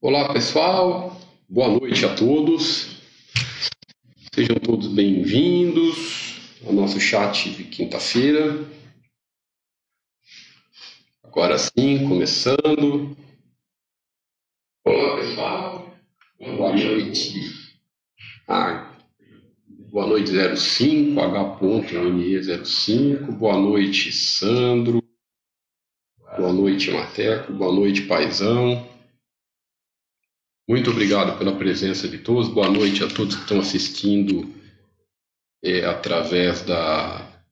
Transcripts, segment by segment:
Olá pessoal, boa noite a todos. Sejam todos bem-vindos ao nosso chat de quinta-feira. Agora sim, começando. Olá pessoal, boa noite. Ah, boa noite 05, H.ME05. Boa noite, Sandro. Boa noite, Mateco. Boa noite, Paizão. Muito obrigado pela presença de todos. Boa noite a todos que estão assistindo é, através, da,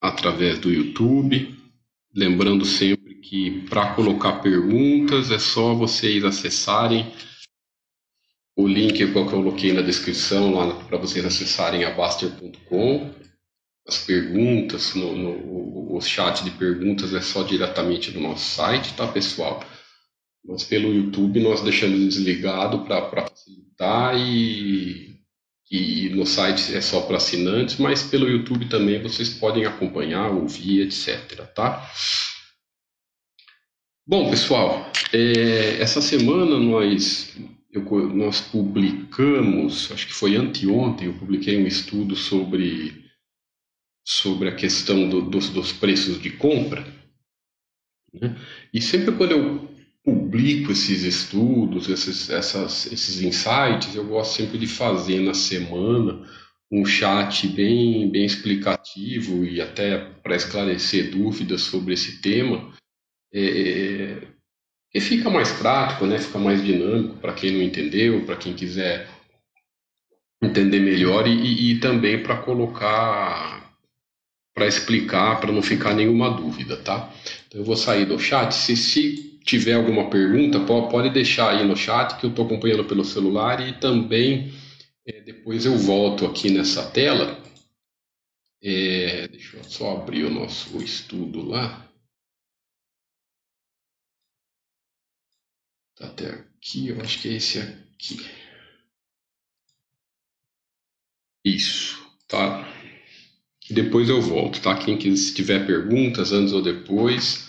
através do YouTube. Lembrando sempre que para colocar perguntas é só vocês acessarem o link que eu coloquei na descrição lá para vocês acessarem abaster.com. As perguntas, no, no, o chat de perguntas é só diretamente do nosso site, tá pessoal? Mas pelo YouTube nós deixamos desligado para facilitar e, e no site é só para assinantes, mas pelo YouTube também vocês podem acompanhar, ouvir, etc. Tá? Bom, pessoal, é, essa semana nós, eu, nós publicamos, acho que foi anteontem, eu publiquei um estudo sobre, sobre a questão do, dos, dos preços de compra. Né? E sempre quando eu publico esses estudos, esses, essas, esses insights, eu gosto sempre de fazer na semana um chat bem, bem explicativo e até para esclarecer dúvidas sobre esse tema, é, que fica mais prático, né? fica mais dinâmico para quem não entendeu, para quem quiser entender melhor e, e também para colocar, para explicar, para não ficar nenhuma dúvida, tá? Então eu vou sair do chat. Se, se tiver alguma pergunta, pode deixar aí no chat que eu estou acompanhando pelo celular e também é, depois eu volto aqui nessa tela. É, deixa eu só abrir o nosso estudo lá. Tá até aqui, eu acho que é esse aqui. Isso, tá? Depois eu volto, tá? Quem quiser, tiver perguntas antes ou depois,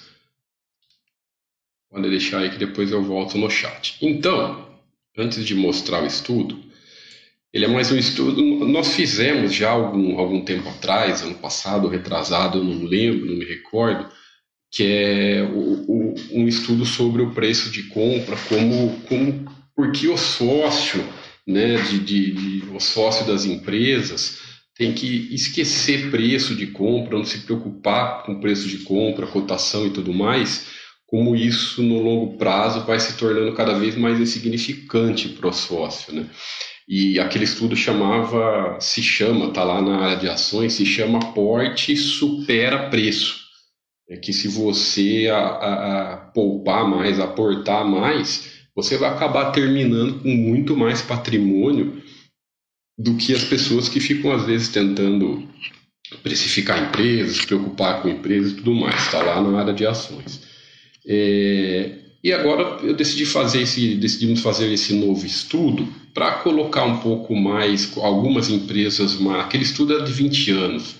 Pode deixar aí que depois eu volto no chat. Então, antes de mostrar o estudo, ele é mais um estudo. Nós fizemos já algum, algum tempo atrás, ano passado, retrasado, eu não lembro, não me recordo, que é o, o, um estudo sobre o preço de compra, como, como porque o sócio, né, de, de, de, o sócio das empresas tem que esquecer preço de compra, não se preocupar com preço de compra, cotação e tudo mais, como isso no longo prazo vai se tornando cada vez mais insignificante para o sócio, né? E aquele estudo chamava, se chama, tá lá na área de ações, se chama porte supera preço. É que se você a, a, a poupar mais, aportar mais, você vai acabar terminando com muito mais patrimônio do que as pessoas que ficam às vezes tentando precificar empresas, se preocupar com empresas e tudo mais. Está lá na área de ações. É, e agora eu decidi fazer esse, decidimos fazer esse novo estudo para colocar um pouco mais algumas empresas, aquele estudo é de 20 anos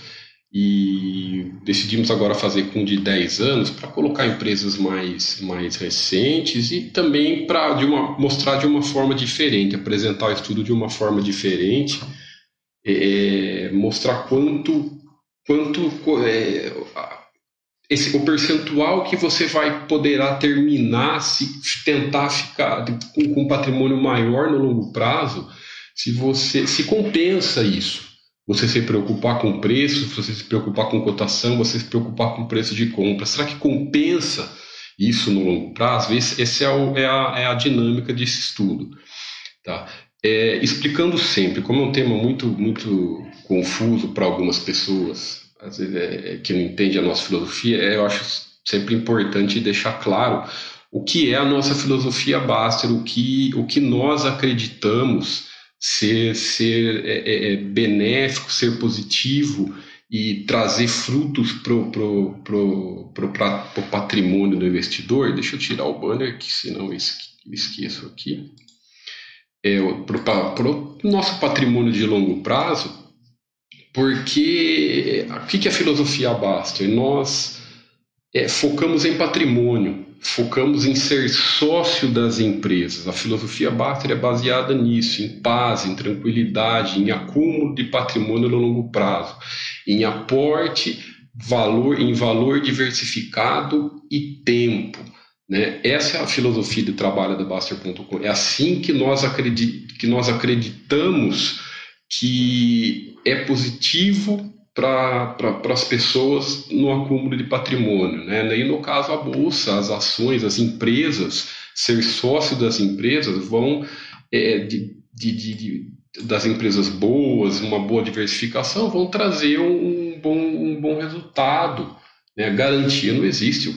e decidimos agora fazer com de 10 anos para colocar empresas mais, mais recentes e também para de uma, mostrar de uma forma diferente, apresentar o estudo de uma forma diferente, é, mostrar quanto, quanto é, esse, o percentual que você vai poderá terminar se tentar ficar com, com um patrimônio maior no longo prazo, se você se compensa isso. Você se preocupar com preço, você se preocupar com cotação, você se preocupar com preço de compra. Será que compensa isso no longo prazo? Esse é, é, a, é, a, dinâmica desse estudo. Tá? É, explicando sempre, como é um tema muito, muito confuso para algumas pessoas, às vezes é, é, que não entende a nossa filosofia, é, eu acho sempre importante deixar claro o que é a nossa filosofia Baster, o que, o que nós acreditamos ser, ser é, é, é benéfico, ser positivo e trazer frutos para o pro, pro, pro, pro, patrimônio do investidor. Deixa eu tirar o banner, que senão eu esqueço aqui. É, para o nosso patrimônio de longo prazo, porque o que, que a filosofia Baster? Nós é, focamos em patrimônio, focamos em ser sócio das empresas. A filosofia Baster é baseada nisso, em paz, em tranquilidade, em acúmulo de patrimônio no longo prazo, em aporte, valor, em valor diversificado e tempo. Né? Essa é a filosofia de trabalho da Baster.com. É assim que nós, acredit, que nós acreditamos que é positivo para as pessoas no acúmulo de patrimônio. Né? E no caso, a bolsa, as ações, as empresas, ser sócio das empresas vão é, de, de, de, das empresas boas, uma boa diversificação, vão trazer um bom, um bom resultado. Né? Garantia não existe,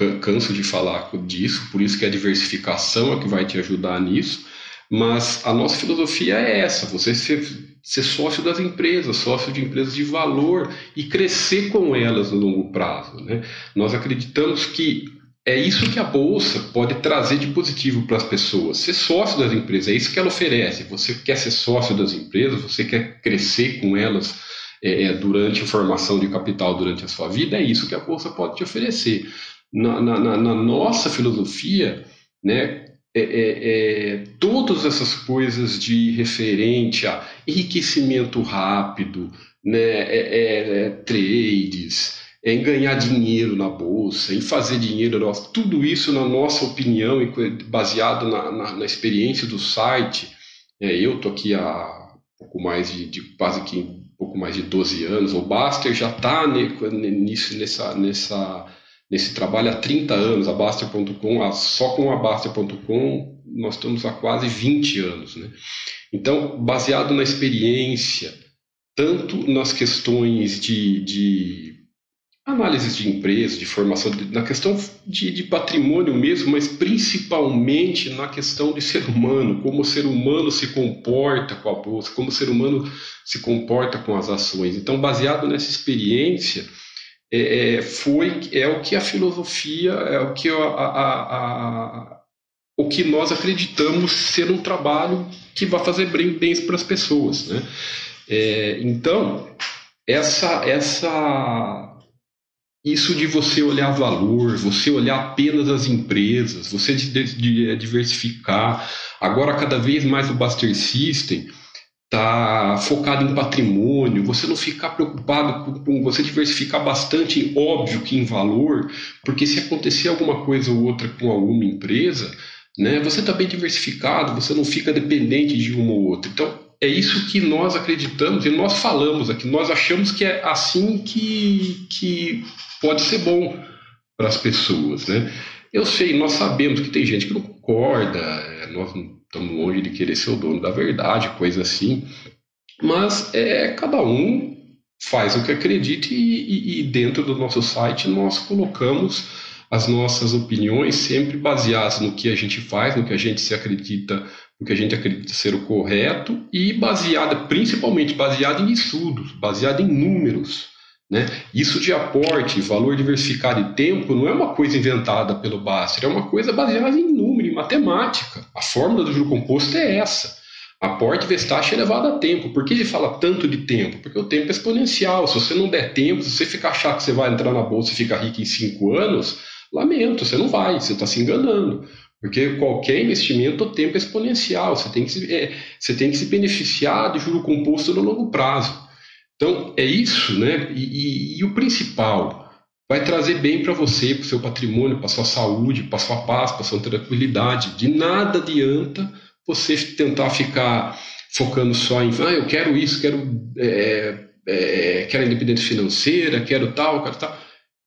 eu canso de falar disso, por isso que a diversificação é que vai te ajudar nisso. Mas a nossa filosofia é essa: você ser, ser sócio das empresas, sócio de empresas de valor e crescer com elas no longo prazo. Né? Nós acreditamos que é isso que a bolsa pode trazer de positivo para as pessoas. Ser sócio das empresas, é isso que ela oferece. Você quer ser sócio das empresas, você quer crescer com elas é, é durante a formação de capital durante a sua vida, é isso que a bolsa pode te oferecer. Na, na, na nossa filosofia, né, é, é, é, todas essas coisas de referente a enriquecimento rápido, né, é, é, trades, em ganhar dinheiro na bolsa, em fazer dinheiro, tudo isso, na nossa opinião, baseado na, na, na experiência do site, eu estou aqui há pouco mais de, de, quase que pouco mais de 12 anos, o Baster já está nessa, nessa nesse trabalho há 30 anos, a Baster.com, só com a Baster.com nós estamos há quase 20 anos. Né? Então, baseado na experiência, tanto nas questões de, de análises de empresa, de formação, na questão de, de, patrimônio mesmo, mas principalmente na questão de ser humano, como o ser humano se comporta com a bolsa, como o ser humano se comporta com as ações. Então, baseado nessa experiência, é, é, foi é o que a filosofia é o que a, a, a, o que nós acreditamos ser um trabalho que vai fazer bem para as pessoas, né? É, então essa essa isso de você olhar valor, você olhar apenas as empresas, você de, de, de diversificar. Agora cada vez mais o Buster System tá focado em patrimônio, você não ficar preocupado com, você diversificar bastante, óbvio que em valor, porque se acontecer alguma coisa ou outra com alguma empresa, né, você está bem diversificado, você não fica dependente de uma ou outra. Então, é isso que nós acreditamos e nós falamos aqui, nós achamos que é assim que, que pode ser bom para as pessoas, né? Eu sei, nós sabemos que tem gente que não concorda, é, nós não estamos longe de querer ser o dono da verdade, coisa assim. Mas é cada um faz o que acredita e, e, e, dentro do nosso site nós colocamos as nossas opiniões sempre baseadas no que a gente faz, no que a gente se acredita, no que a gente acredita ser o correto e baseada principalmente baseada em estudos, baseada em números. Né? Isso de aporte, valor diversificado e tempo não é uma coisa inventada pelo Baster, é uma coisa baseada em número, em matemática. A fórmula do juro composto é essa. Aporte vezes taxa elevado a tempo. Por que ele fala tanto de tempo? Porque o tempo é exponencial. Se você não der tempo, se você ficar achar que você vai entrar na bolsa e ficar rico em cinco anos, lamento, você não vai, você está se enganando. Porque qualquer investimento, o tempo é exponencial. Você tem que se, é, você tem que se beneficiar de juro composto no longo prazo. Então, é isso, né? E, e, e o principal, vai trazer bem para você, para o seu patrimônio, para sua saúde, para sua paz, para sua tranquilidade. De nada adianta você tentar ficar focando só em, ah, eu quero isso, quero, é, é, quero independência financeira, quero tal, quero tal.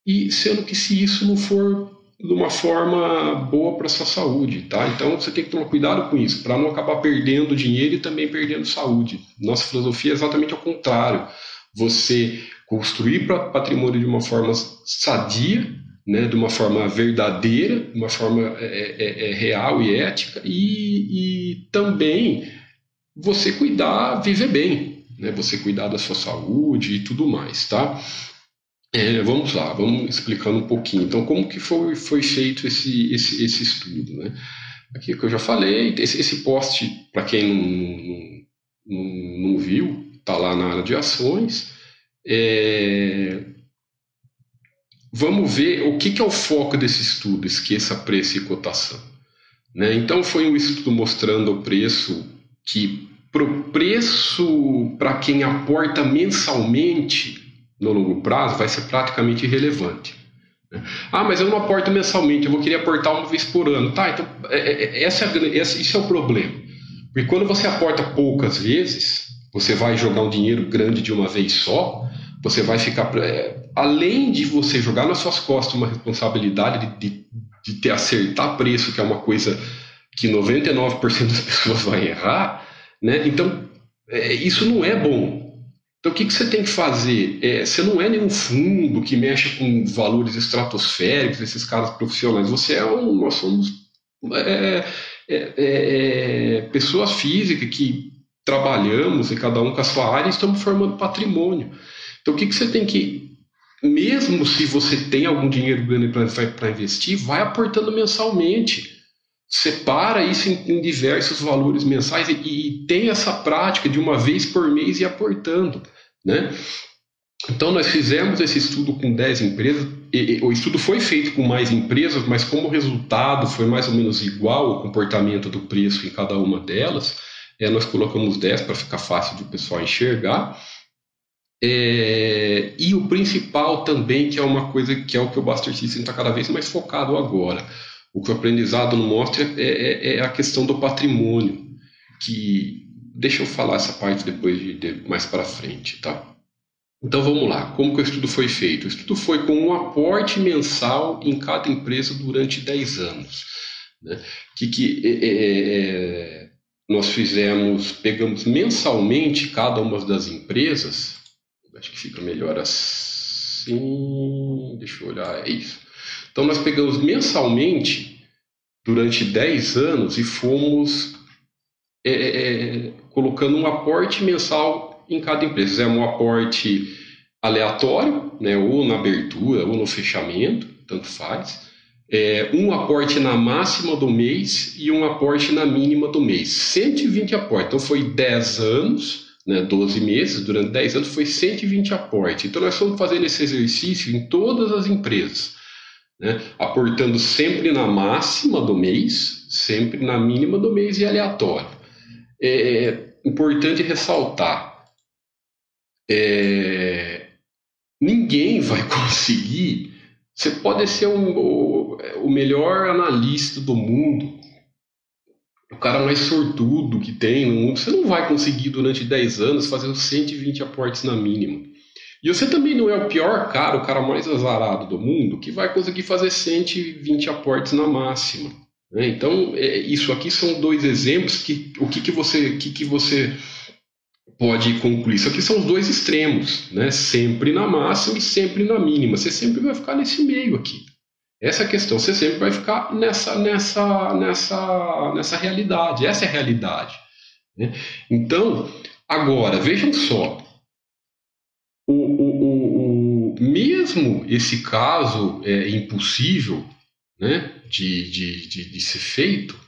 E sendo que se isso não for de uma forma boa para sua saúde, tá? Então você tem que tomar cuidado com isso, para não acabar perdendo dinheiro e também perdendo saúde. Nossa filosofia é exatamente ao contrário. Você construir patrimônio de uma forma sadia, né, de uma forma verdadeira, de uma forma é, é, é, é real e ética, e, e também você cuidar, viver bem, né, você cuidar da sua saúde e tudo mais, tá? É, vamos lá, vamos explicando um pouquinho. Então, como que foi, foi feito esse, esse, esse estudo? Né? Aqui que eu já falei, esse, esse post, para quem não, não, não viu, está lá na área de ações. É... vamos ver o que, que é o foco desse estudo, esqueça preço e cotação. Né? Então foi um estudo mostrando o preço que para o preço para quem aporta mensalmente no longo prazo vai ser praticamente irrelevante. Né? Ah, mas eu não aporto mensalmente, eu vou querer aportar uma vez por ano. Tá, então é, é, é isso é o problema. Porque quando você aporta poucas vezes, você vai jogar um dinheiro grande de uma vez só, você vai ficar. Além de você jogar nas suas costas uma responsabilidade de, de, de ter acertar preço, que é uma coisa que 99% das pessoas vai errar, né? Então, isso não é bom. Então, o que, que você tem que fazer? É, você não é nenhum fundo que mexe com valores estratosféricos, esses caras profissionais. Você é um. Nós somos é, é, é pessoas físicas que trabalhamos e cada um com a sua área e estamos formando patrimônio. Então, o que, que você tem que. Mesmo se você tem algum dinheiro grande para investir, vai aportando mensalmente. Separa isso em, diversos valores mensais e, e tem essa prática de uma vez por mês e aportando. Né? Então, nós fizemos esse estudo com 10 empresas. E, e, o estudo foi feito com mais empresas, mas como resultado foi mais ou menos igual o comportamento do preço em cada uma delas, é, nós colocamos 10 para ficar fácil de o pessoal enxergar. É, e o principal também, que é uma coisa que é o que o Buster System está cada vez mais focado agora, o que o aprendizado mostra é, é, é, a questão do patrimônio, que deixa eu falar essa parte depois de, de mais para frente, tá? Então vamos lá, como que o estudo foi feito? O estudo foi com um aporte mensal em cada empresa durante 10 anos. Né? Que, que é, é, é, nós fizemos, pegamos mensalmente cada uma das empresas Acho que fica melhor assim. Deixa eu olhar, é isso. Então nós pegamos mensalmente durante 10 anos e fomos é, é, é, colocando um aporte mensal em cada empresa. Fizemos um aporte aleatório, né, ou na abertura ou no fechamento, tanto faz. É, um aporte na máxima do mês e um aporte na mínima do mês. 120 aportes. Então foi 10 anos né, 12 meses, durante 10 anos, foi 120 aportes. Então, nós estamos fazendo esse exercício em todas as empresas, né, aportando sempre na máxima do mês, sempre na mínima do mês e aleatório. É importante ressaltar: é, ninguém vai conseguir. Você pode ser um, o, o melhor analista do mundo, o cara mais sortudo que tem no mundo, você não vai conseguir durante 10 anos fazer os 120 aportes na mínima. E você também não é o pior cara, o cara mais azarado do mundo, que vai conseguir fazer 120 aportes na máxima. Né? Então, é, isso aqui são dois exemplos que o que, que você que, que você pode concluir. Isso aqui são os dois extremos, né? sempre na máxima e sempre na mínima. Você sempre vai ficar nesse meio aqui. Essa questão, você sempre vai ficar nessa, nessa, nessa, nessa realidade. Essa é a realidade. Né? Então, agora, vejam só. Mesmo esse caso é impossível né, de, de, de, de ser feito,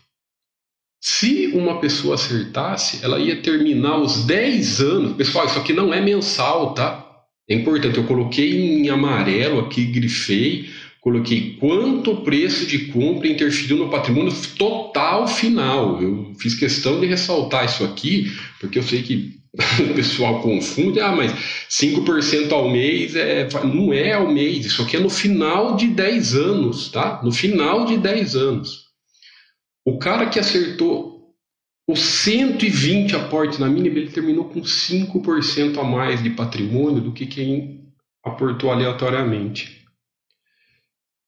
se uma pessoa acertasse, ela ia terminar os 10 anos. Pessoal, isso aqui não é mensal, tá? É importante, eu coloquei em amarelo aqui, grifei coloquei quanto o preço de compra interferiu no patrimônio total final. Eu fiz questão de ressaltar isso aqui, porque eu sei que o pessoal confunde, ah, mas 5% ao mês é, não é ao mês, isso aqui é no final de 10 anos, tá? No final de 10 anos. O cara que acertou os 120 aportes na mínima, ele terminou com 5% a mais de patrimônio do que quem aportou aleatoriamente.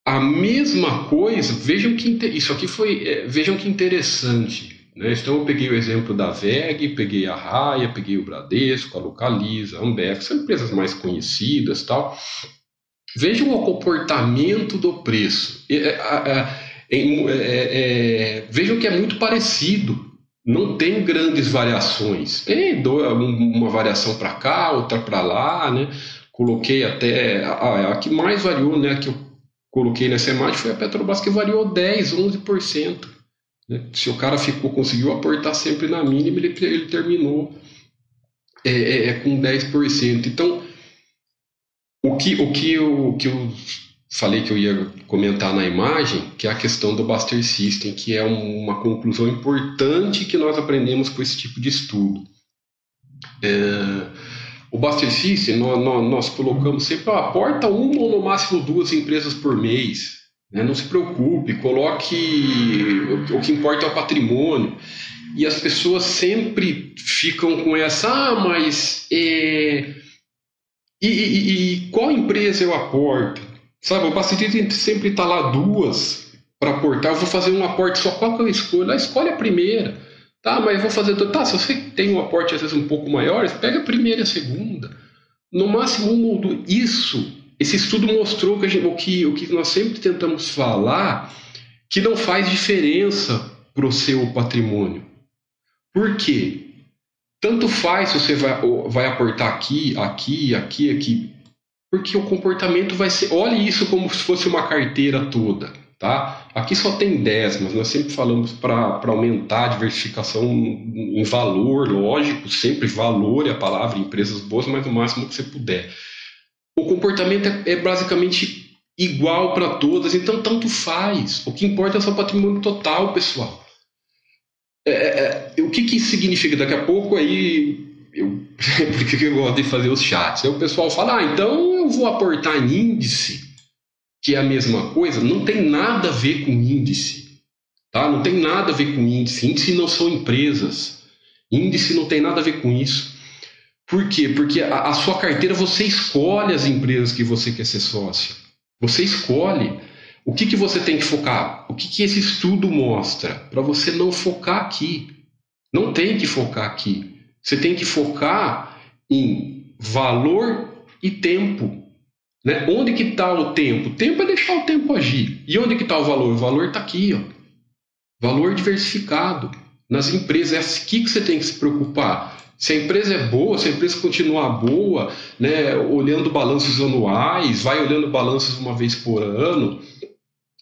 A mesma coisa, vejam que isso aqui foi, é, vejam que interessante. Então eu peguei o exemplo da VEG, peguei a Raia, peguei o Bradesco, a Localiza, a Ambev, são empresas mais conhecidas, tal. Vejam o comportamento do preço. É, é, é, vejam que é muito parecido. Não tem grandes variações. Tem uma variação para cá, outra para lá, né? Coloquei até a, a, que mais variou, né? Que eu coloquei nessa imagem foi a Petrobras que variou 10, 11%. Né? Se o cara ficou, conseguiu aportar sempre na mínima, ele, ele terminou é, é, é com 10%. Então, o que, o que, o, que os falei que eu ia comentar na imagem, que é a questão do Buster System, que é uma conclusão importante que nós aprendemos com esse tipo de estudo. É, o Buster System, nós, nós, nós colocamos sempre, a porta uma ou no máximo duas empresas por mês. Né? Não se preocupe, coloque. O, que importa é o patrimônio. E as pessoas sempre ficam com essa, ah, mas. É, e, e, e qual empresa eu aporto? Sabe, o paciente sempre está lá duas para aportar. Eu vou fazer um aporte só. Qual que eu escolho? Ah, escolhe a primeira. Tá, mas eu vou fazer. Tá, se você tem um aporte às vezes um pouco maior, pega a primeira e a segunda. No máximo um ou dois. Isso, esse estudo mostrou que gente, o, que, o que nós sempre tentamos falar, que não faz diferença para o seu patrimônio. Por quê? Tanto faz se você vai, vai aportar aqui, aqui, aqui, aqui. Porque o comportamento vai ser. Olhe isso como se fosse uma carteira toda. Tá? Aqui só tem 10, mas nós sempre falamos para aumentar a diversificação em valor, lógico, sempre valor é a palavra, empresas boas, mas o máximo que você puder. O comportamento é, é basicamente igual para todas, então tanto faz. O que importa é o seu patrimônio total, pessoal. É, é, é o que, que isso significa? Daqui a pouco aí eu, por que eu gosto de fazer os chats? Aí o pessoal fala, ah, então eu vou aportar em índice, que é a mesma coisa. Não tem nada a ver com índice. Tá? Não tem nada a ver com índice. Índice não são empresas. Índice não tem nada a ver com isso. Por quê? Porque a, a sua carteira você escolhe as empresas que você quer ser sócio. Você escolhe. O que, que você tem que focar? O que, que esse estudo mostra? Para você não focar aqui. Não tem que focar aqui. Você tem que focar em valor e tempo. Né? Onde que está o tempo? O tempo é deixar o tempo agir. E onde que está o valor? O valor está aqui. Ó. Valor diversificado. Nas empresas, é aqui que você tem que se preocupar. Se a empresa é boa, se a empresa continuar boa, né, olhando balanços anuais, vai olhando balanços uma vez por ano.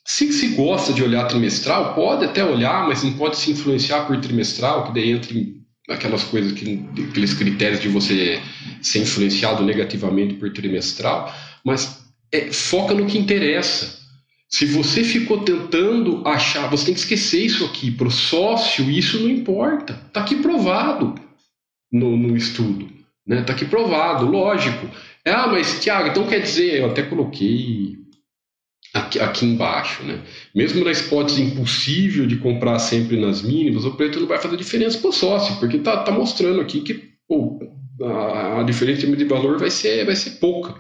Se se gosta de olhar trimestral, pode até olhar, mas não pode se influenciar por trimestral, que daí entra em aquelas coisas que aqueles critérios de você ser influenciado negativamente por trimestral, mas é, foca no que interessa. Se você ficou tentando achar, você tem que esquecer isso aqui. Para o sócio, isso não importa. Está aqui provado no, no estudo. Né? Tá aqui provado, lógico. Ah, mas Tiago, então quer dizer, eu até coloquei aqui, aqui embaixo. Né? Mesmo na spots impossível de comprar sempre nas mínimas, o preço não vai fazer diferença para o sócio, porque está tá mostrando aqui que pô, a, a, diferença de valor vai ser, vai ser pouca.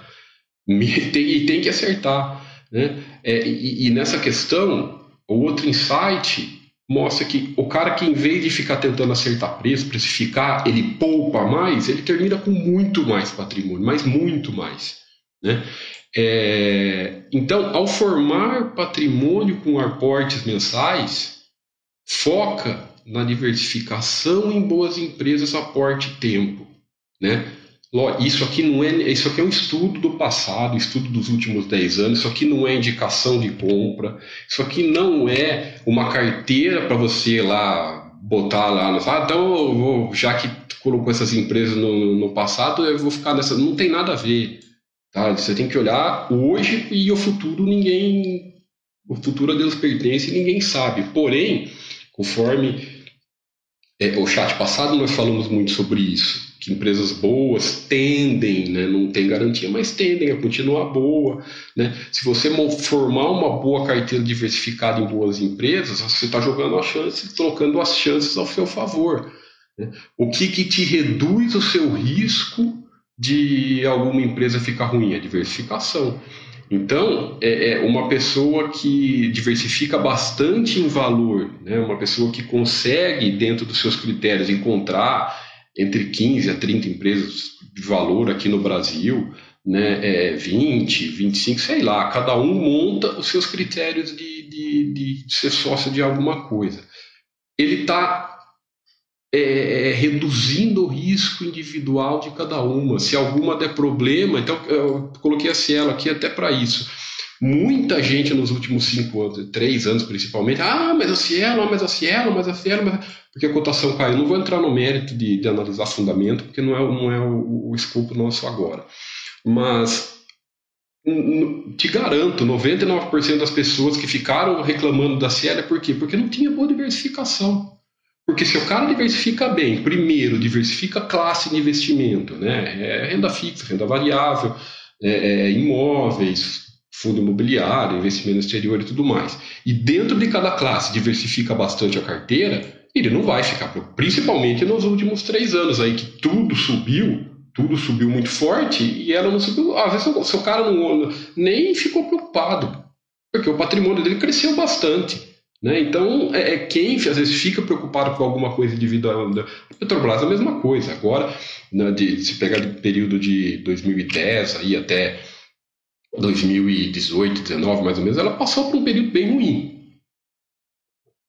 E tem, e tem que acertar. Né? É, e, e nessa questão, o outro insight mostra que o cara que em vez de ficar tentando acertar preço, precificar, ele poupa mais, ele termina com muito mais patrimônio, mas muito mais. Né? É, então, ao formar patrimônio com aportes mensais, foca na diversificação em boas empresas, aporte tempo, né? Isso aqui não é, isso aqui é um estudo do passado, estudo dos últimos 10 anos, isso aqui não é indicação de compra, isso aqui não é uma carteira para você lá botar lá, no, ah, então vou, já que colocou essas empresas no, no passado, eu vou ficar nessa, não tem nada a ver. Tá? Você tem que olhar hoje e o futuro ninguém. O futuro a Deus pertence e ninguém sabe. Porém, conforme é, o chat passado, nós falamos muito sobre isso. Que empresas boas tendem, né, não tem garantia, mas tendem a continuar boa. Né? Se você formar uma boa carteira diversificada em boas empresas, você está jogando as chances, trocando as chances ao seu favor. Né? O que, que te reduz o seu risco de alguma empresa ficar ruim, a diversificação. Então, é, é, uma pessoa que diversifica bastante em valor, né? uma pessoa que consegue, dentro dos seus critérios, encontrar entre 15 a 30 empresas de valor aqui no Brasil, né? É 20, 25, sei lá, cada um monta os seus critérios de, de, de ser sócio de alguma coisa. Ele está é, é, reduzindo o risco individual de cada uma. Se alguma der problema, então eu coloquei a Cielo aqui até para isso. Muita gente nos últimos cinco anos, três anos principalmente, ah, mas a Cielo, mas a Cielo, mas a Cielo, mas... porque a cotação caiu. Não vou entrar no mérito de, de analisar fundamento, porque não é, não é o, o escopo nosso agora. Mas te garanto, 99% das pessoas que ficaram reclamando da Cielo é por quê? Porque não tinha boa diversificação. Porque se o cara diversifica bem, primeiro, diversifica classe de investimento, né? É renda fixa, renda variável, é, é, imóveis, fundo imobiliário, investimento exterior e tudo mais. E dentro de cada classe diversifica bastante a carteira, ele não vai ficar, principalmente nos últimos três anos aí que tudo subiu, tudo subiu muito forte e ela não subiu. Às vezes o seu cara não, nem ficou preocupado, porque o patrimônio dele cresceu bastante. Né? Então, é, é, quem às vezes fica preocupado com alguma coisa devido a, a Petrobras, a mesma coisa. Agora, né, de, se pegar do período de 2010 aí até 2018, 2019 mais ou menos, ela passou por um período bem ruim.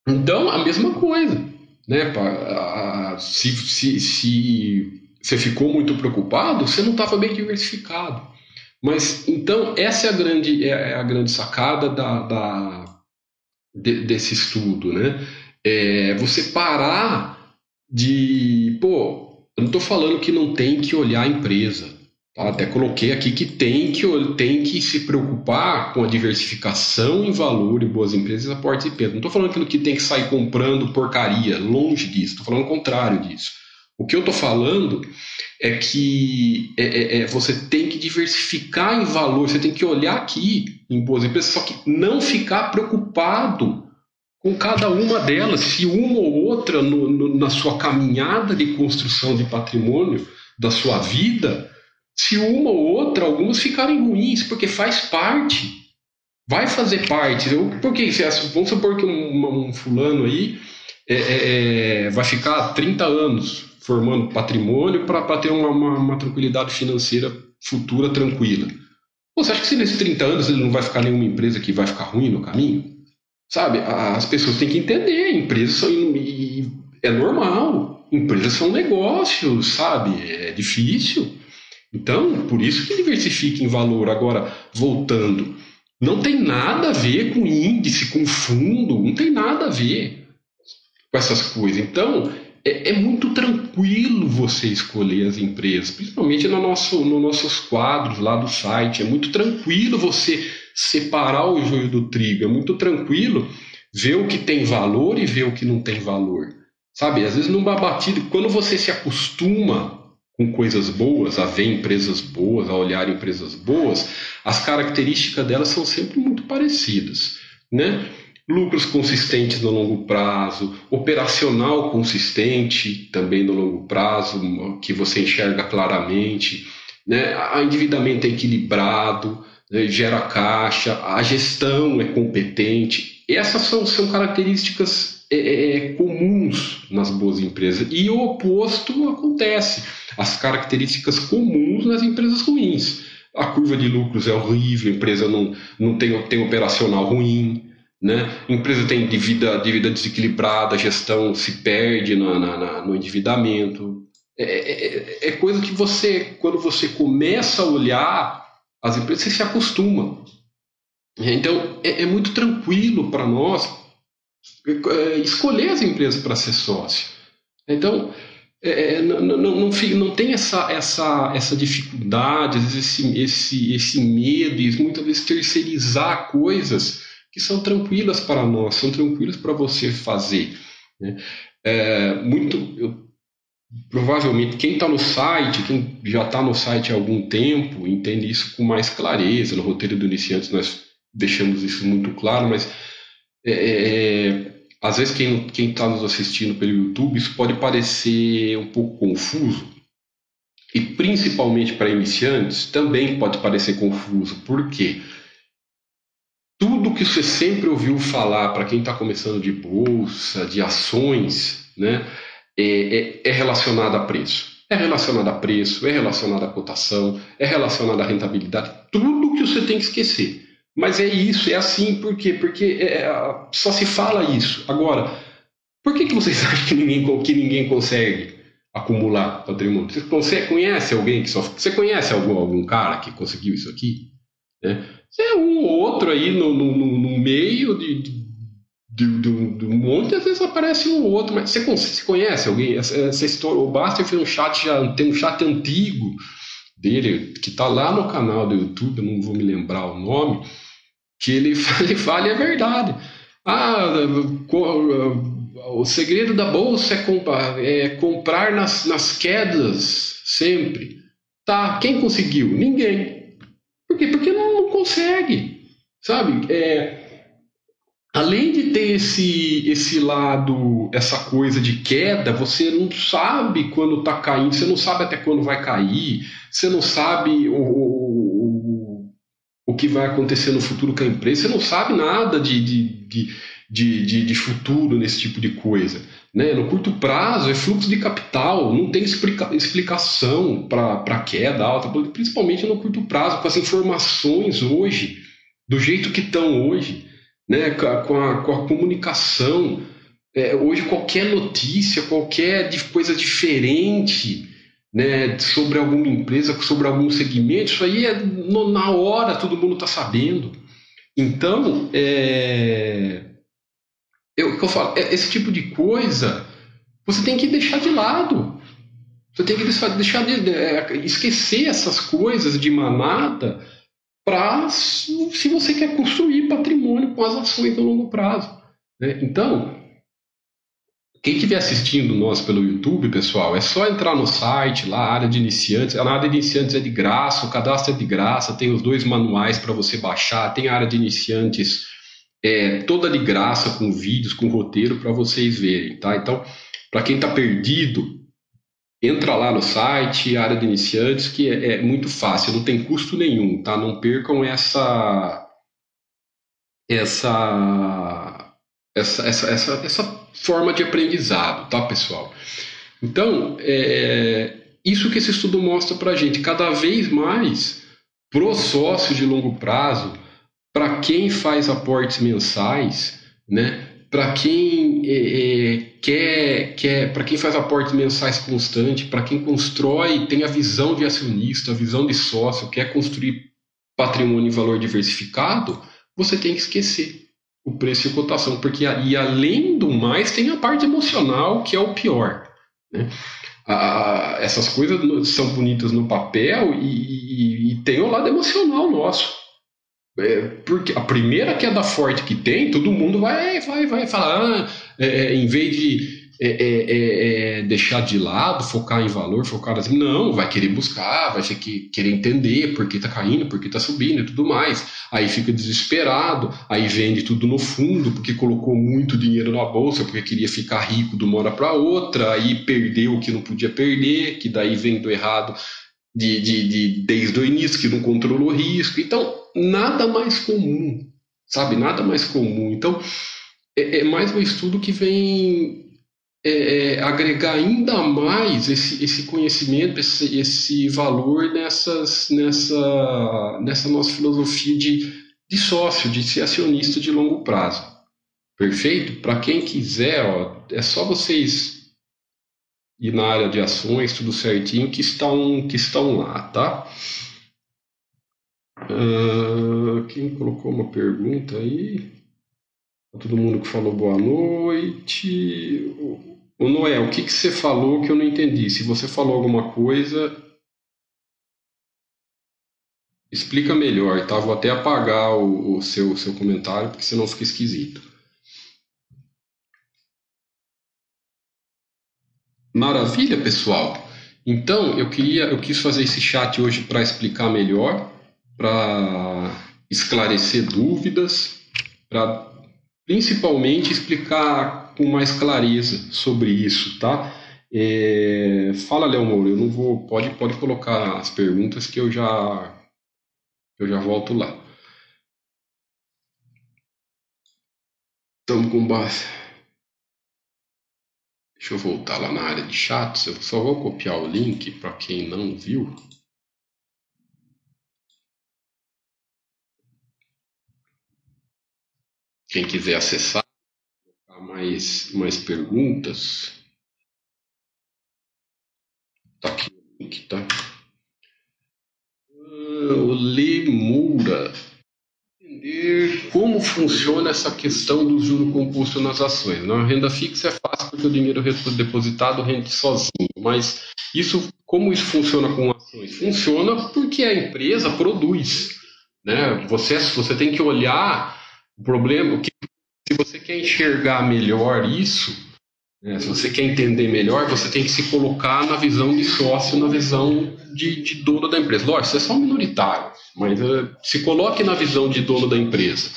Então, a mesma coisa. Né? Se, se, se você ficou muito preocupado, você não estava bem diversificado. Mas, então, essa é a grande, é, é a grande sacada da, da de, desse estudo, né? É você parar de, pô, eu não estou falando que não tem que olhar a empresa, tá? até coloquei aqui que tem que tem que se preocupar com a diversificação em valor e boas empresas, aportes e perdas. Não estou falando que tem que sair comprando porcaria, longe disso. Estou falando o contrário disso. O que eu estou falando é que é, é, é, você tem que diversificar em valor, você tem que olhar aqui em boas empresas, só que não ficar preocupado com cada uma delas, se uma ou outra no, no, na sua caminhada de construção de patrimônio da sua vida, se uma ou outra, algumas ficarem ruins, porque faz parte, vai fazer parte. Eu, vamos supor que um, um fulano aí é, é, é vai ficar 30 anos formando patrimônio para ter uma, uma, uma, tranquilidade financeira futura tranquila. Você acha que se nesses 30 anos não vai ficar nenhuma empresa que vai ficar ruim no caminho? Sabe? As pessoas têm que entender, empresas são. É normal, empresas são negócios, sabe? É difícil. Então, por isso que diversifica em valor. Agora, voltando, não tem nada a ver com índice, com fundo, não tem nada a ver com essas coisas. Então, é, é, muito tranquilo você escolher as empresas, principalmente no nosso, nos nossos quadros lá do site. É muito tranquilo você separar o joio do trigo. É muito tranquilo ver o que tem valor e ver o que não tem valor. Sabe, às vezes numa batida, quando você se acostuma com coisas boas, a ver empresas boas, a olhar empresas boas, as características delas são sempre muito parecidas, né? Lucros consistentes no longo prazo, operacional consistente também no longo prazo, que você enxerga claramente, né? a endividamento é equilibrado, né? gera caixa, a gestão é competente. Essas são, são características é, é, é comuns nas boas empresas. E o oposto acontece, as características comuns nas empresas ruins. A curva de lucros é horrível, a empresa não, não tem, tem operacional ruim, né? Empresa tem dívida, dívida desequilibrada, a gestão se perde na, na, na, no endividamento. É, é, é, é, coisa que você, quando você começa a olhar as empresas, você se acostuma. Então, é, é muito tranquilo para nós é, escolher as empresas para ser sócio. Então, é, não, não, não, não, tem essa, essa, essa dificuldade, esse, esse, esse medo, e muitas vezes terceirizar coisas que são tranquilas para nós, são tranquilas para você fazer. Né? É, muito, eu, provavelmente quem está no site, quem já está no site há algum tempo, entende isso com mais clareza. No roteiro do iniciante nós deixamos isso muito claro, mas é, é, é às vezes quem está nos assistindo pelo YouTube, isso pode parecer um pouco confuso. E principalmente para iniciantes também pode parecer confuso. Por quê? Porque que você sempre ouviu falar para quem está começando de bolsa, de ações, né, é, é, é, relacionado a preço. É relacionado a preço, é relacionado à cotação, é relacionado à rentabilidade, tudo que você tem que esquecer. Mas é isso, é assim, por quê? Porque é, só se fala isso. Agora, por que, que vocês acham que ninguém, que ninguém consegue acumular patrimônio? Você consegue, conhece alguém que só. Você conhece algum, algum cara que conseguiu isso aqui? Né? é um ou outro aí no, no, no meio de, de, de, de, um monte, às vezes aparece um ou outro, mas você, você conhece alguém? Essa, essa história, o Basta fez um chat, já tem um chat antigo, dele, que está lá no canal do YouTube, eu não vou me lembrar o nome, que ele, ele fala e é verdade. Ah, o segredo da bolsa é comprar, é comprar nas, nas quedas sempre. Tá, quem conseguiu? Ninguém. Por quê? Porque consegue. Sabe? É, além de ter esse, esse lado, essa coisa de queda, você não sabe quando está caindo, você não sabe até quando vai cair, você não sabe o, o, o que vai acontecer no futuro com a empresa, você não sabe nada de, de, de, de, de futuro nesse tipo de coisa. Né? No curto prazo é fluxo de capital, não tem explica, explicação para queda alta, principalmente no curto prazo, com as informações hoje, do jeito que estão hoje né, com, a, com a comunicação. É, hoje, qualquer notícia, qualquer coisa diferente né, sobre alguma empresa, sobre algum segmento, isso aí é no, na hora todo mundo está sabendo. Então, é, eu, eu falo, é, esse tipo de coisa você tem que deixar de lado. Você tem que deixar, de, é, esquecer essas coisas de manada para se você quer construir patrimônio com as ações a longo prazo. Né? Então, quem estiver assistindo nós pelo YouTube, pessoal, é só entrar no site lá, área de iniciantes. A área de iniciantes é de graça, o cadastro é de graça, tem os dois manuais para você baixar, tem a área de iniciantes é, toda de graça, com vídeos, com roteiro para vocês verem, tá? Então, para quem está perdido, entra lá no site, área de iniciantes, que é, é, muito fácil, não tem custo nenhum, tá? Não percam essa essa essa essa, essa, essa forma de aprendizado, tá, pessoal? Então, é, isso que esse estudo mostra para gente, cada vez mais pro sócio de longo prazo, para quem faz aportes mensais, né? para quem é, é, quer, quer para quem faz aportes mensais constante, para quem constrói, tem a visão de acionista, a visão de sócio, quer construir patrimônio e valor diversificado, você tem que esquecer o preço e cotação, porque e além do mais tem a parte emocional que é o pior. Né? A, essas coisas são bonitas no papel e, e, e tem o lado emocional nosso. É, porque a primeira queda forte que tem, todo mundo vai, vai, vai falar, ah, é, é em vez de é, é, é, deixar de lado, focar em valor, focar assim, não, vai querer buscar, vai que, querer entender por que está caindo, por que está subindo e tudo mais. Aí fica desesperado, aí vende tudo no fundo, porque colocou muito dinheiro na bolsa, porque queria ficar rico de uma hora para outra, aí perdeu o que não podia perder, que daí vem do errado de, de, de, desde o início, que não controlou risco. Então, nada mais comum, sabe? Nada mais comum. Então, é, é mais um estudo que vem é, é, agregar ainda mais esse, esse conhecimento, esse, esse valor nessas, nessa, nessa nossa filosofia de, de sócio, de ser acionista de longo prazo. Perfeito? Para quem quiser, ó, é só vocês e na área de ações, tudo certinho, que estão, que estão lá, tá? Uh, quem colocou uma pergunta aí? Todo mundo que falou boa noite. O Noé, o que, que você falou que eu não entendi? Se você falou alguma coisa, explica melhor, tá? Vou até apagar o, o seu, seu comentário, porque senão fica esquisito. Maravilha, pessoal. Então, eu queria, eu quis fazer esse chat hoje para explicar melhor, para esclarecer dúvidas, para principalmente explicar com mais clareza sobre isso, tá? É, fala, Léo Moura, eu não vou, pode, pode colocar as perguntas que eu já, eu já volto lá. Estamos com base. Deixa eu voltar lá na área de chats. Eu só vou copiar o link para quem não viu. Quem quiser acessar, mais, mais perguntas. Tá aqui o link, tá? Ah, o Lemura. Entender como funciona essa questão do juro composto nas ações. Na renda fixa é fácil porque o dinheiro depositado rende sozinho, mas isso, como isso funciona com ações? Funciona porque a empresa produz. Né? Você, você tem que olhar o problema, que, se você quer enxergar melhor isso, né? se você quer entender melhor, você tem que se colocar na visão de sócio, na visão de, de dono da empresa. Lógico, você é só um minoritário, mas uh, se coloque na visão de dono da empresa.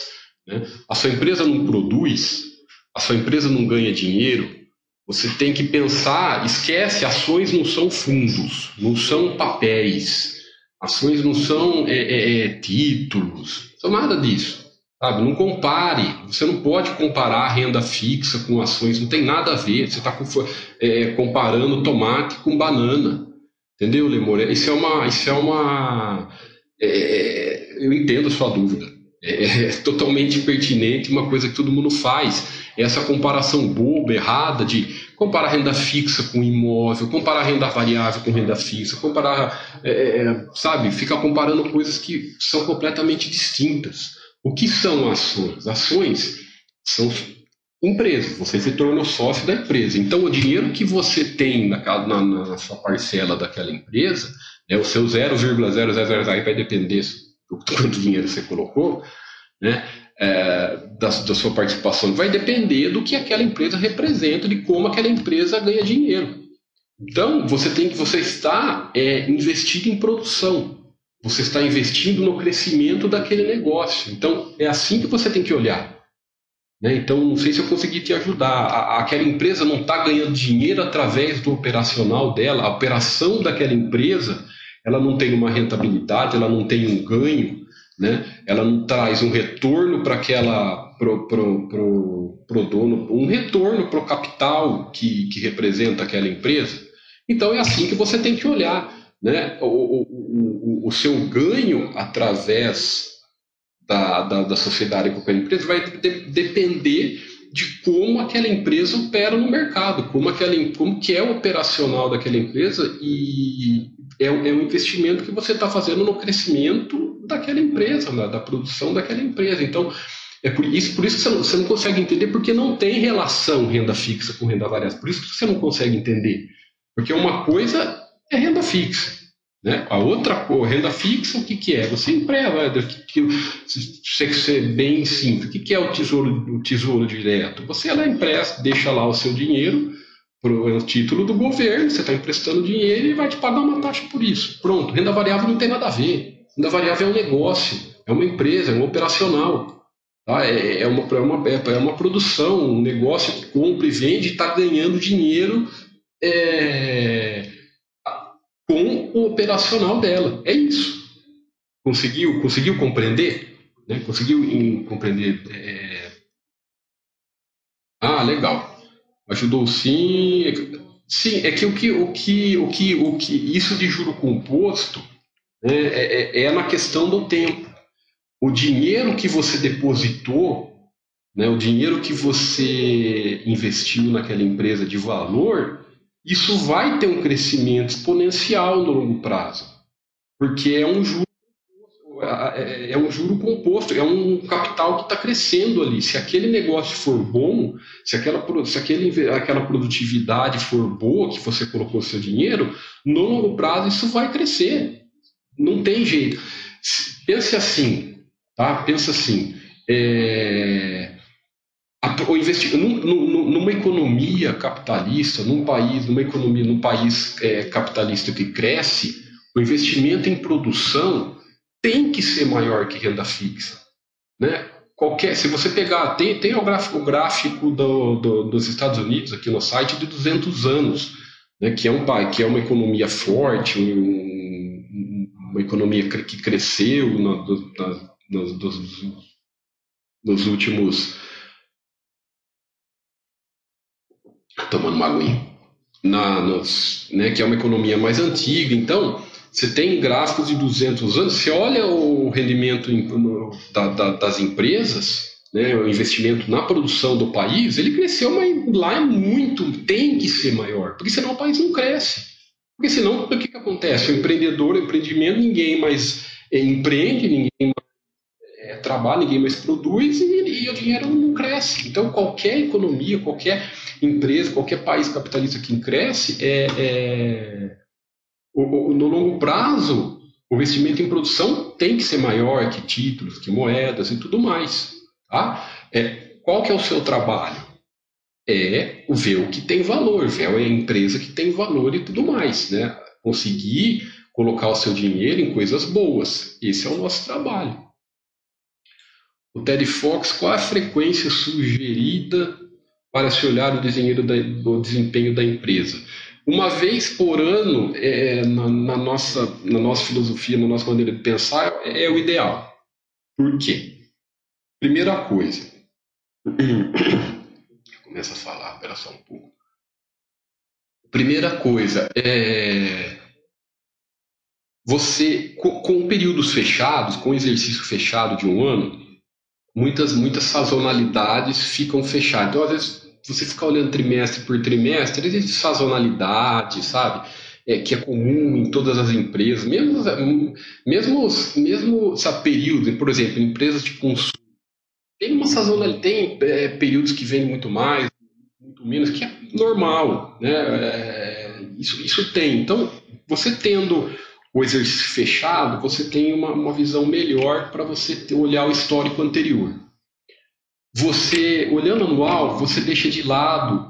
Né? A sua empresa não produz, a sua empresa não ganha dinheiro, você tem que pensar, esquece, ações não são fundos, não são papéis, ações não são é, é, é títulos, não são nada disso. Sabe? Não compare, você não pode comparar renda fixa com ações, não tem nada a ver. Você está é, comparando tomate com banana. Entendeu, Lemor? Isso é uma. Isso é uma é, eu entendo a sua dúvida. É, é, totalmente pertinente, uma coisa que todo mundo faz. Essa comparação boba, errada, de comparar renda fixa com imóvel, comparar renda variável com renda fixa, comparar, é, é sabe, fica comparando coisas que são completamente distintas. O que são ações? Ações são empresas, você se tornou sócio da empresa. Então, o dinheiro que você tem na, na, na sua parcela daquela empresa, né, o seu 0,000 vai depender do quanto dinheiro você colocou, né, é, da, da, sua participação, vai depender do que aquela empresa representa, de como aquela empresa ganha dinheiro. Então, você tem que você está é, investido em produção. Você está investindo no crescimento daquele negócio. Então, é assim que você tem que olhar. Né? Então, não sei se eu consegui te ajudar. A, aquela empresa não está ganhando dinheiro através do operacional dela. A operação daquela empresa, ela não tem uma rentabilidade, ela não tem um ganho, né? ela não traz um retorno para aquela pro, pro, pro, pro dono, um retorno para o capital que, que representa aquela empresa. Então, é assim que você tem que olhar. Né? o, o, o, o seu ganho através da, da, da sociedade com aquela empresa vai de, depender de como aquela empresa opera no mercado, como, aquela, como que é o operacional daquela empresa e é, é um investimento que você está fazendo no crescimento daquela empresa, da, da, produção daquela empresa. Então, é por isso, por isso que você não, você não consegue entender, porque não tem relação renda fixa com renda variável. Por isso que você não consegue entender. Porque uma coisa é renda fixa. Né? A outra coisa, renda fixa, o que, que é? Você emprega, que, que, se ser bem simples, o que, que é o tesouro, o tesouro direto? Você lá empresta, deixa lá o seu dinheiro para o título do governo, você está emprestando dinheiro e vai te pagar uma taxa por isso. Pronto, renda variável não tem nada a ver. Renda variável é um negócio, é uma empresa, é um operacional. Tá? É, é, uma, é, uma, é uma produção, um negócio que compra e vende e está ganhando dinheiro. É, com o operacional dela. É isso. Conseguiu, conseguiu compreender? Né? Conseguiu em, compreender? É... Ah, legal. Ajudou sim. Sim, é que o que, o que, o que, o que isso de juro composto né, é, é, é na questão do tempo. O dinheiro que você depositou, né, o dinheiro que você investiu naquela empresa de valor, isso vai ter um crescimento exponencial no longo prazo, porque é um juro é, é um juro composto, é um capital que está crescendo ali. Se aquele negócio for bom, se aquela, se aquele, aquela produtividade for boa que você colocou seu dinheiro, no longo prazo isso vai crescer. Não tem jeito. Pense assim, tá? Pensa assim. É, o investir numa economia capitalista, num país, numa economia, num país é, capitalista que cresce, o investimento em produção tem que ser maior que renda fixa, né? Qualquer, se você pegar, tem, tem o gráfico, o gráfico do, do, dos Estados Unidos aqui no site de 200 anos, né, que, é um, que é uma economia forte, um, uma economia que cresceu na, nos, nos últimos tomando uma aguinha, na, nos, né, que é uma economia mais antiga. Então, você tem gráficos de 200 anos, você olha o rendimento no, da, da, das empresas, né, o investimento na produção do país, ele cresceu, mas lá é muito, tem que ser maior, porque senão o país não cresce. Porque senão, o que, que acontece? O empreendedor, o empreendimento, ninguém mais é, empreende, ninguém mais trabalha, ninguém mais produz e, e, o dinheiro não cresce. Então, qualquer economia, qualquer empresa, qualquer país capitalista que cresce, é, é o, o, no longo prazo, o investimento em produção tem que ser maior que títulos, que moedas e tudo mais. Tá? É, qual que é o seu trabalho? É ver o que tem valor, ver a empresa que tem valor e tudo mais. Né? Conseguir colocar o seu dinheiro em coisas boas. Esse é o nosso trabalho. O Ted Fox, qual a frequência sugerida para se olhar o, da, desempenho da empresa? Uma vez por ano, é, na, na, nossa, na nossa filosofia, na nossa maneira de pensar, é, é o ideal. Por quê? Primeira coisa. Começa a falar, espera só um pouco. Primeira coisa, é você, com, com períodos fechados, com exercício fechado de um ano, muitas, muitas sazonalidades ficam fechadas. Então, às vezes, você ficar olhando trimestre por trimestre, existe sazonalidade, sabe? É, que é comum em todas as empresas, mesmo, mesmo, mesmo sabe, períodos, por exemplo, empresas de consumo, tem uma sazonalidade, tem é, períodos que vendem muito mais, muito menos, que é normal, né? É, isso, isso tem. Então, você tendo o exercício fechado, você tem uma, uma visão melhor para você ter, olhar o histórico anterior. Você, olhando anual, você deixa de lado,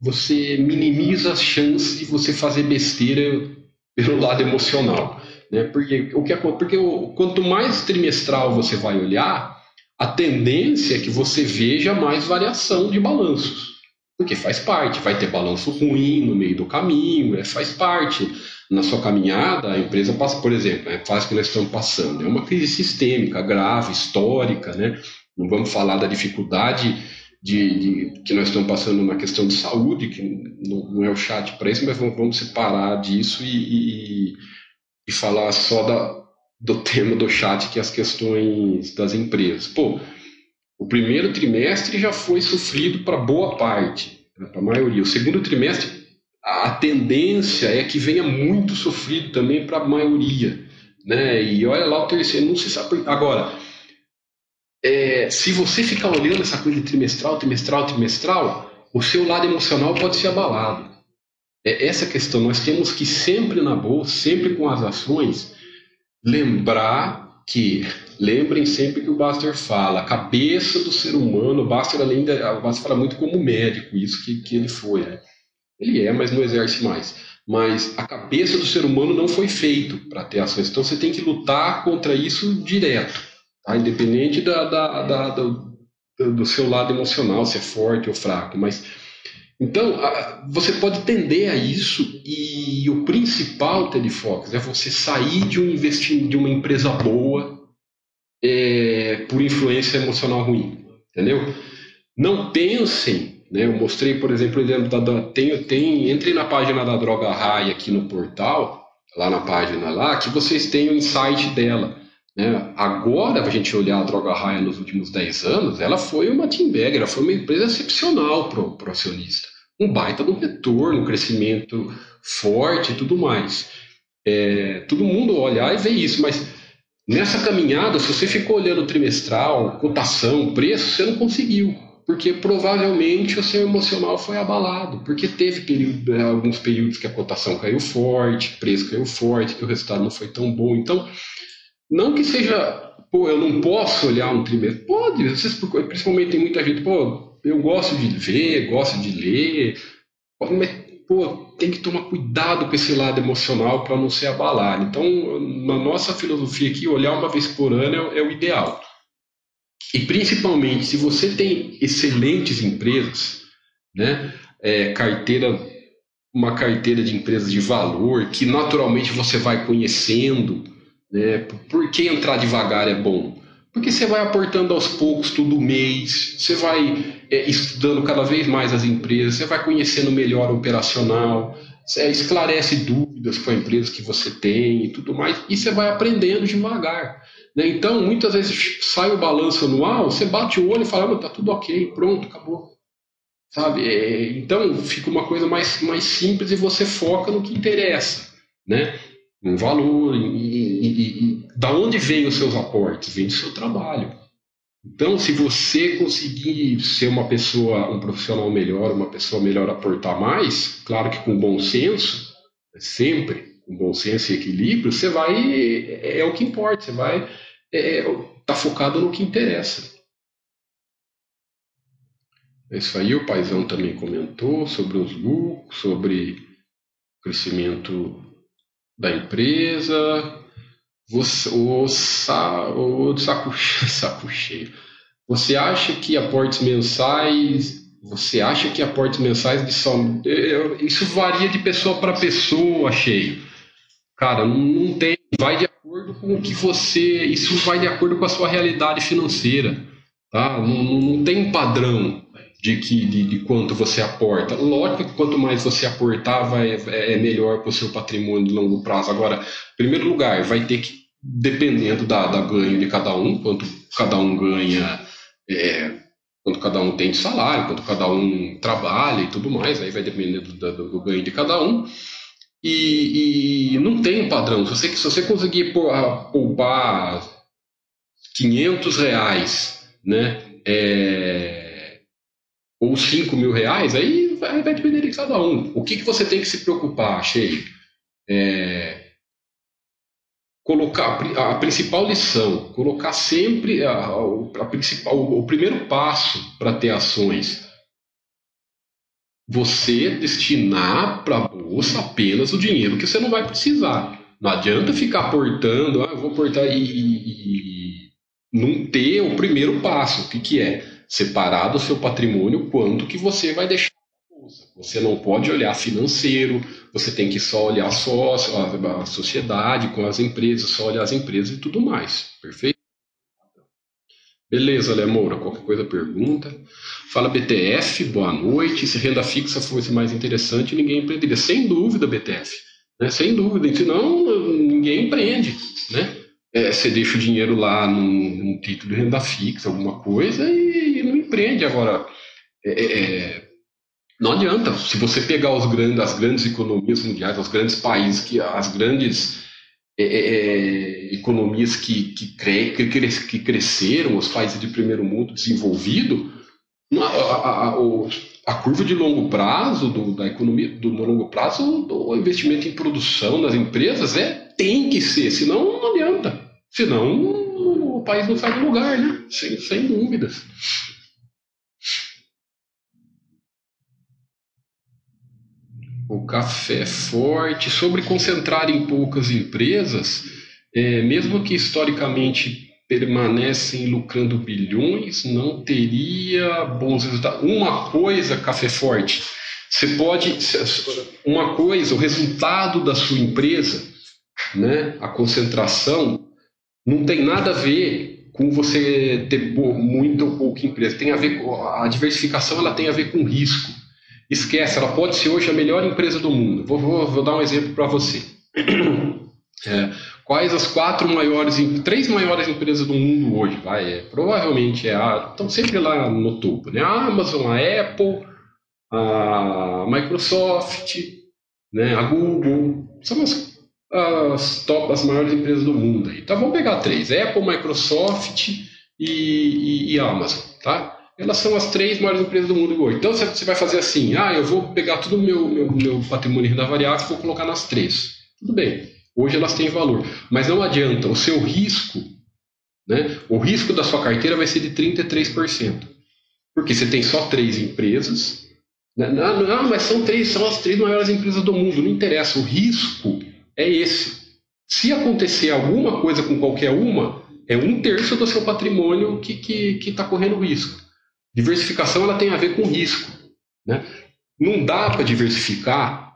você minimiza as chances de você fazer besteira pelo lado emocional. Né? Porque, o que, porque quanto mais trimestral você vai olhar, a tendência é que você veja mais variação de balanços. Porque faz parte, vai ter balanço ruim no meio do caminho, é, faz parte na sua caminhada, a empresa passa, por exemplo, é faz que nós estamos passando, é uma crise sistêmica, grave, histórica, né? Não vamos falar da dificuldade de, de, que nós estamos passando na questão de saúde, que não, não é o chat para isso, mas vamos, vamos separar disso e, e, e falar só da, do tema do chat, que é as questões das empresas. Pô, o primeiro trimestre já foi sofrido para boa parte, né, para a maioria. O segundo trimestre a tendência é que venha muito sofrido também para a maioria. Né? E olha lá o terceiro, não se sabe. Agora, é, se você ficar olhando essa coisa de trimestral, trimestral, trimestral, o seu lado emocional pode ser abalado. É essa questão. Nós temos que sempre na bolsa, sempre com as ações, lembrar que lembrem sempre que o Buster fala, a cabeça do ser humano, o Buster além o Buster fala muito como médico, isso que, que ele foi, né? Ele é, mas não exerce mais. Mas a cabeça do ser humano não foi feito para ter ações. Então você tem que lutar contra isso direto, tá? independente da, da, da, do, do seu lado emocional, se é forte ou fraco. Mas então você pode tender a isso e o principal, Fox, é você sair de um investimento de uma empresa boa é, por influência emocional ruim, entendeu? Não pensem né? Eu mostrei, por exemplo, da, da, tem, tem, entre na página da Droga Raia aqui no portal, lá na página lá, que vocês têm o insight dela. Né? Agora, a gente olhar a Droga Raia nos últimos 10 anos, ela foi uma team bag, ela foi uma empresa excepcional para o acionista. Um baita do retorno, um crescimento forte e tudo mais. É, todo mundo olhar e ver isso, mas nessa caminhada, se você ficou olhando trimestral, cotação, preço, você não conseguiu porque provavelmente o seu emocional foi abalado, porque teve período, né, alguns períodos que a cotação caiu forte, o preço caiu forte, que o resultado não foi tão bom. Então, não que seja, pô, eu não posso olhar um trimestre. Pode, vocês, principalmente tem muita gente, pô, eu gosto de ver, gosto de ler, mas, pô, tem que tomar cuidado com esse lado emocional para não ser abalado. Então, na nossa filosofia aqui, olhar uma vez por ano é, é o ideal. E principalmente, se você tem excelentes empresas, né, é, carteira, uma carteira de empresas de valor que naturalmente você vai conhecendo, né, por que entrar devagar é bom? Porque você vai aportando aos poucos todo mês, você vai é, estudando cada vez mais as empresas, você vai conhecendo melhor o operacional, você esclarece dúvidas com a empresa que você tem e tudo mais, e você vai aprendendo devagar. Né? Então, muitas vezes sai o balanço anual, você bate o olho e fala, está tudo ok, pronto, acabou. Sabe? É, então, fica uma coisa mais, mais simples e você foca no que interessa. Né? Um valor, e, da onde vêm os seus aportes? Vem do seu trabalho. Então, se você conseguir ser uma pessoa, um profissional melhor, uma pessoa melhor aportar mais, claro que com bom senso, sempre com bom senso e equilíbrio, você vai é, é o que importa, você vai é, é tá focado no que interessa. É isso aí, o Paizão também comentou sobre os lucros, sobre crescimento da empresa, você, o, sa, o saco, saco cheio. Você acha que aportes mensais. Você acha que aportes mensais de. Isso varia de pessoa para pessoa, cheio. Cara, não, tem. Vai de acordo com o que você. Isso vai de acordo com a sua realidade financeira. Tá? Não, não tem padrão de, que, de, de, quanto você aporta. Lógico que quanto mais você aportar, vai, é, é melhor para o seu patrimônio de longo prazo. Agora, em primeiro lugar, vai ter que dependendo da, da ganho de cada um, quanto cada um ganha, é, quanto cada um tem de salário, quanto cada um trabalha e tudo mais, aí vai depender do, do, do ganho de cada um. E, e, não tem padrão. Se você, se você conseguir poupar 500 reais, né, é, ou 5 mil reais, aí vai, vai, depender de cada um. O que, que você tem que se preocupar, Cheio? É, colocar a, principal lição, colocar sempre a, a principal, o primeiro passo para ter ações. Você destinar para a bolsa apenas o dinheiro que você não vai precisar. Não adianta ficar aportando, ah, eu vou aportar e, e, e não ter o primeiro passo. O que, que é? Separar do seu patrimônio quanto que você vai deixar na bolsa. Você não pode olhar financeiro, você tem que só olhar só a, sociedade com as empresas, só olhar as empresas e tudo mais. Perfeito? Beleza, Léo Moura, qualquer coisa pergunta. Fala BTF, boa noite. Se renda fixa fosse mais interessante, ninguém empreenderia. Sem dúvida, BTF. Né? Sem dúvida. Senão, ninguém empreende. Né? É, você deixa o dinheiro lá num, num, título de renda fixa, alguma coisa, e, e não empreende. Agora, é, é, não adianta. Se você pegar os grandes, as grandes economias mundiais, os grandes países, que as grandes é, é, é economias que, que, cre, que, que, cresceram, os países de primeiro mundo desenvolvido, a, a, a, a curva de longo prazo do, da economia, do, longo prazo, do investimento em produção das empresas é tem que ser, senão não adianta. Senão o país não sai do lugar, né? Sem, sem dúvidas. O café forte, sobre concentrar em poucas empresas, é, mesmo que historicamente permanecem lucrando bilhões, não teria bons resultados. Uma coisa, café forte, você pode. Uma coisa, o resultado da sua empresa, né, a concentração, não tem nada a ver com você ter muito ou pouca empresa. Tem a ver com a diversificação, ela tem a ver com risco. Esquece, ela pode ser hoje a melhor empresa do mundo. Vou, vou, vou dar um exemplo para você. É, quais as quatro maiores, três maiores empresas do mundo hoje? Vai, é, provavelmente é a, estão sempre lá no topo, né? A Amazon, a Apple, a Microsoft, né? A Google, são as, as top, as maiores empresas do mundo. Então vamos pegar três: Apple, Microsoft e, e, e Amazon, tá? Elas são as três maiores empresas do mundo hoje. Então você vai fazer assim: ah, eu vou pegar todo o meu, meu, meu patrimônio renda variável e vou colocar nas três. Tudo bem, hoje elas têm valor. Mas não adianta, o seu risco, né, o risco da sua carteira vai ser de 33%. Porque você tem só três empresas. Né? Não, não, mas são três, são as três maiores empresas do mundo. Não interessa, o risco é esse. Se acontecer alguma coisa com qualquer uma, é um terço do seu patrimônio que está que, que tá correndo risco. Diversificação ela tem a ver com risco. Né? Não dá para diversificar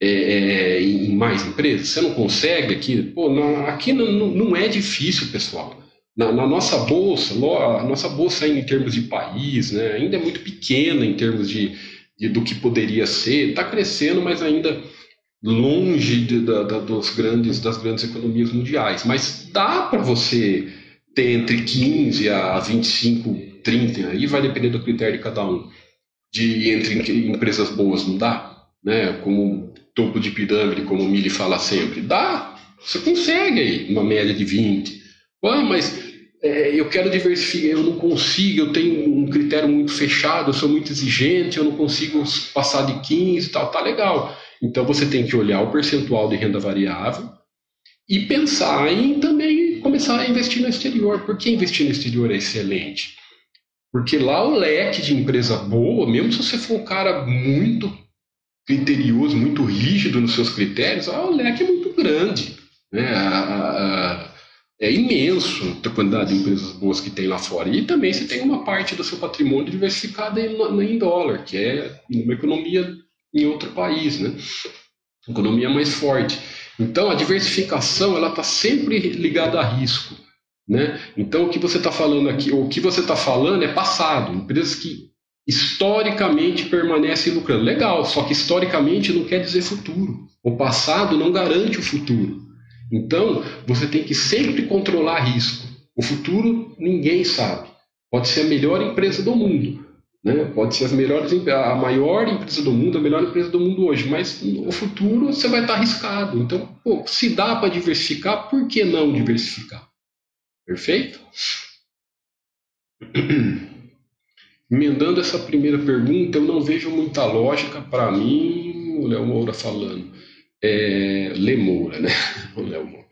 é, é, em mais empresas. Você não consegue aqui. Pô, não, aqui não, não, é difícil, pessoal. Na, na, nossa bolsa, a nossa bolsa em termos de país, né, ainda é muito pequena em termos de, de do que poderia ser. Está crescendo, mas ainda longe de, da, da, dos grandes, das grandes economias mundiais. Mas dá para você ter entre 15 a 25 30, aí vai depender do critério de cada um. De entre empresas boas não dá, né? Como topo de pirâmide, como o Mili fala sempre. Dá, Você consegue aí uma média de 20. Ah, mas é, eu quero diversificar, eu não consigo, eu tenho um critério muito fechado, eu sou muito exigente, eu não consigo passar de 15 e tal, tá legal. Então você tem que olhar o percentual de renda variável e pensar em também começar a investir no exterior. Por que investir no exterior é excelente? Porque lá o leque de empresa boa, mesmo se você for um cara muito criterioso, muito rígido nos seus critérios, ah, o leque é muito grande. Né? A, a, é imenso a quantidade de empresas boas que tem lá fora. E também você tem uma parte do seu patrimônio diversificada em, em dólar, que é uma economia em outro país, né? Economia mais forte. Então a diversificação ela está sempre ligada a risco, né? Então o que você está falando aqui, o que você está falando é passado, empresas que historicamente permanecem lucrando. Legal, só que historicamente não quer dizer futuro. O passado não garante o futuro. Então, você tem que sempre controlar risco. O futuro ninguém sabe. Pode ser a melhor empresa do mundo, né? pode ser as melhores, a maior empresa do mundo, a melhor empresa do mundo hoje, mas no futuro você vai estar arriscado. Então, pô, se dá para diversificar, por que não diversificar? Perfeito? Emendando essa primeira pergunta, eu não vejo muita lógica para mim, o Léo Moura falando é, Lemoura, né?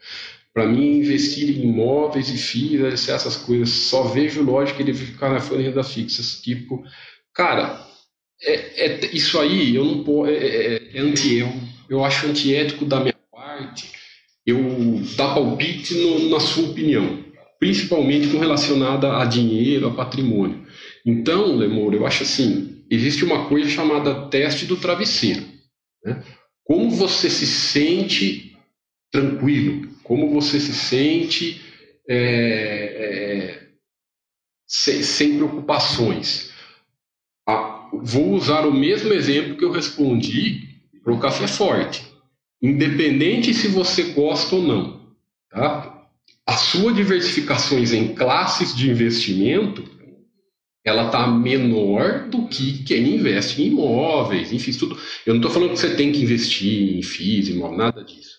Para mim, investir em imóveis e FIIs, essas coisas, só vejo lógica ele ficar na folha de renda fixa. Tipo, cara, é, é, isso aí eu não posso, é, é, é anti eu, eu acho antiético da minha parte eu dar palpite no, na sua opinião, principalmente com relacionada a dinheiro, a patrimônio. Então, Lemor, eu acho assim, existe uma coisa chamada teste do travesseiro. Né? Como você se sente tranquilo? Como você se sente é, é, sem, sem, preocupações? Ah, vou usar o mesmo exemplo que eu respondi para o café forte. Independente se você gosta ou não, tá? As suas diversificações em classes de investimento ela está menor do que quem investe em imóveis, enfim, tudo. Eu não estou falando que você tem que investir em FIIs, imóvel, nada disso.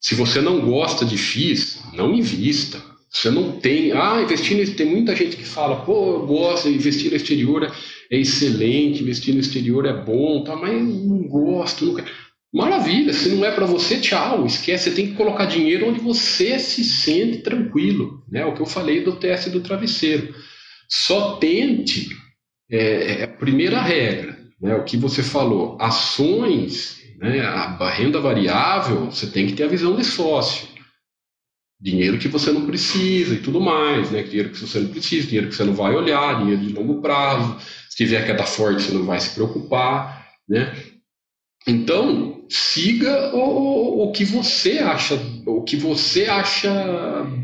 Se você não gosta de FIIs, não invista. Você não tem. Ah, investir tem muita gente que fala, pô, eu gosto, investir no exterior é, excelente, investir no exterior é bom, tá, mas não gosto, nunca. Maravilha, se não é para você, tchau, esquece. Você tem que colocar dinheiro onde você se sente tranquilo, né? O que eu falei do teste do travesseiro. Só tente, é, é a primeira regra, né, o que você falou, ações, né, a renda variável, você tem que ter a visão de sócio. Dinheiro que você não precisa e tudo mais, né? Dinheiro que você não precisa, dinheiro que você não vai olhar, dinheiro de longo prazo. Se tiver queda forte, você não vai se preocupar, né? Então, siga o, o que você acha, o que você acha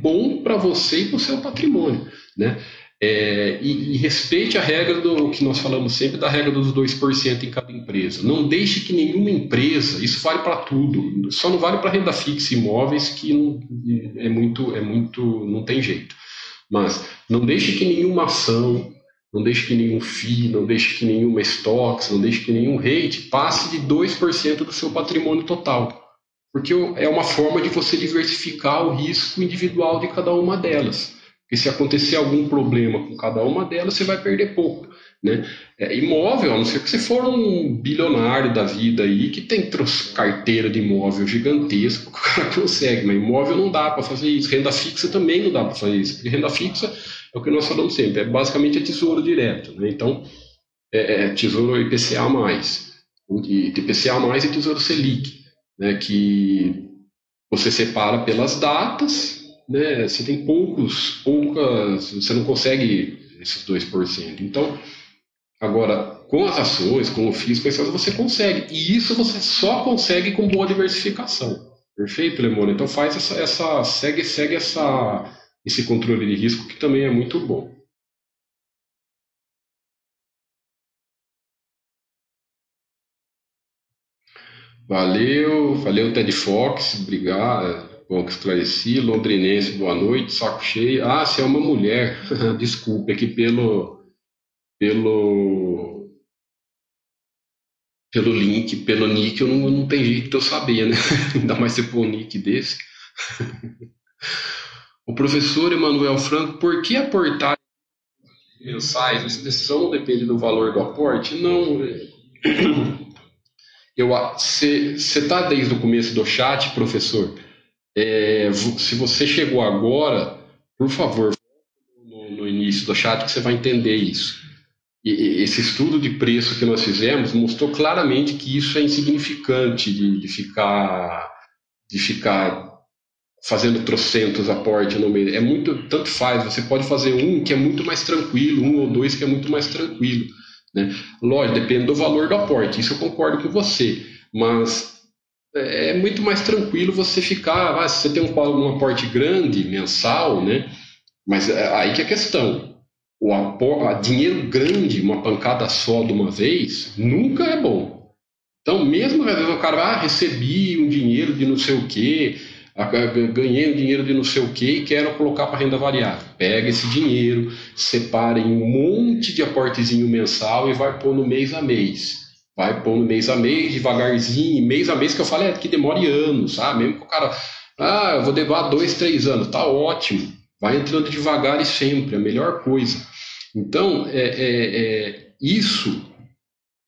bom para você e para o seu patrimônio, né? É, e, e, respeite a regra do que nós falamos sempre da regra dos 2% em cada empresa. Não deixe que nenhuma empresa, isso vale para tudo, só não vale para renda fixa e imóveis que não, é muito, é muito, não tem jeito. Mas não deixe que nenhuma ação, não deixe que nenhum FII, não deixe que nenhuma stocks, não deixe que nenhum rate passe de 2% do seu patrimônio total. Porque é uma forma de você diversificar o risco individual de cada uma delas. Porque se acontecer algum problema com cada uma delas, você vai perder pouco. Né? É, imóvel, a não ser que você for um bilionário da vida aí, que tem carteira de imóvel gigantesco, o cara consegue, mas imóvel não dá para fazer isso. Renda fixa também não dá para fazer isso, porque renda fixa é o que nós falamos sempre, é basicamente é tesouro direto. Né? Então, é, é tesouro IPCA, e IPCA e tesouro Selic, né? que você separa pelas datas né, você tem poucos, poucas, você não consegue esses 2%. Então, agora, com as ações, com o físico, você consegue. E isso você só consegue com boa diversificação. Perfeito, Lemona? Então faz essa, essa segue, segue essa, esse controle de risco que também é muito bom. Valeu, valeu Ted Fox, obrigado. Bom, que esclareci. Londrinense, boa noite. Saco cheio. Ah, se é uma mulher. Desculpe, aqui pelo. Pelo. Pelo link, pelo nick, eu não, não tem jeito de eu saber, né? Ainda mais se for um nick desse. o professor Emanuel Franco, por que aportar mensais? Decisão não depende do valor do aporte? Não. Você está desde o começo do chat, professor? É, se você chegou agora, por favor, no, no início do chat que você vai entender isso. E, esse estudo de preço que nós fizemos mostrou claramente que isso é insignificante de, de ficar de ficar fazendo trocentos aportes no meio. É muito, tanto faz, você pode fazer um que é muito mais tranquilo, um ou dois que é muito mais tranquilo. Né? Lógico, depende do valor do aporte, isso eu concordo com você, mas é, muito mais tranquilo você ficar, ah, se você tem um, um aporte grande, mensal, né? mas é, aí que é a questão, o dinheiro grande, uma pancada só de uma vez, nunca é bom. Então, mesmo às vezes o cara, ah, recebi um dinheiro de não sei o quê, ganhei um dinheiro de não sei o que e quero colocar para renda variável. Pega esse dinheiro, separa em um monte de aportezinho mensal e vai pôr no mês a mês. Vai pôr no mês a mês, devagarzinho, mês a mês, que eu falo é que demore anos, sabe? Mesmo que o cara, ah, eu vou levar dois, três anos, tá ótimo. Vai entrando devagar e sempre, a melhor coisa. Então, é, é, é isso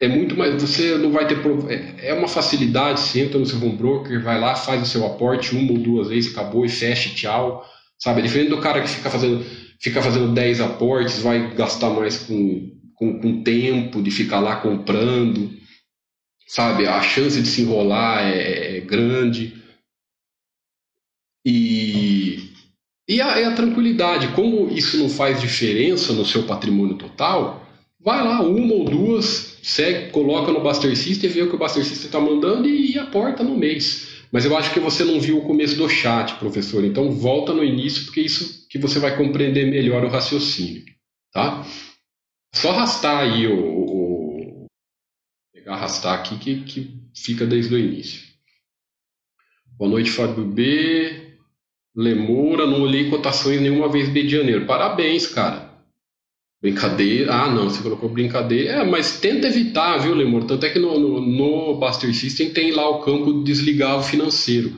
é muito mais. Você não vai ter. É, é uma facilidade, você entra no seu home broker, vai lá, faz o seu aporte uma ou duas vezes, acabou e fecha, tchau. Sabe? É diferente do cara que fica fazendo, fica fazendo 10 aportes, vai gastar mais com, com, com tempo de ficar lá comprando. Sabe? A chance de se enrolar é, é grande. E, e a, e a tranquilidade. Como isso não faz diferença no seu patrimônio total, vai lá, uma ou duas segue, coloca no Buster System, vê o que o Buster System está mandando e, e aporta no mês. Mas eu acho que você não viu o começo do chat, professor. Então volta no início, porque isso que você vai compreender melhor o raciocínio. Tá? Só arrastar aí o. o pegar arrastar aqui que, que fica desde o início. Boa noite, Fábio B. Lemoura, não olhei cotações nenhuma vez de janeiro. Parabéns, cara. Brincadeira. Ah, não, você colocou brincadeira. É, mas tenta evitar, viu, Lemur? Tanto é que no, no, no Buster System tem lá o campo de desligar o financeiro.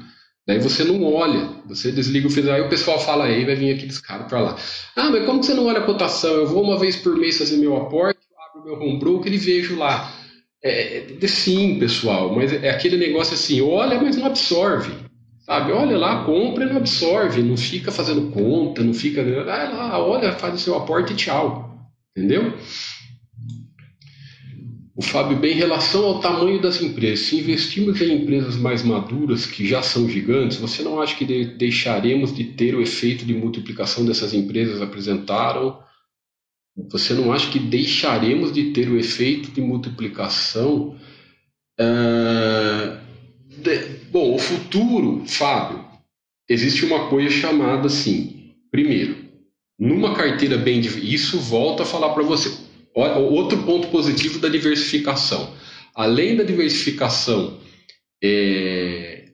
Daí você não olha, você desliga o financeiro. Aí o pessoal fala, aí vai vir aqueles caras para lá. Ah, mas como que você não olha a cotação? Eu vou uma vez por mês fazer meu aporte, abro meu home broker e vejo lá. É, é, sim, pessoal, mas é aquele negócio assim, olha, mas não absorve. Sabe, olha lá, compra e não absorve, não fica fazendo conta, não fica. Vai lá, olha, faz o seu aporte e tchau. Entendeu? O Fábio, bem, em relação ao tamanho das empresas, se investirmos em empresas mais maduras, que já são gigantes, você não acha que de deixaremos de ter o efeito de multiplicação dessas empresas apresentaram? Você não acha que deixaremos de ter o efeito de multiplicação? Uh, de, bom, o futuro, Fábio, existe uma coisa chamada assim: primeiro, numa carteira bem. Isso volta a falar para você. Outro ponto positivo da diversificação. Além da diversificação, é,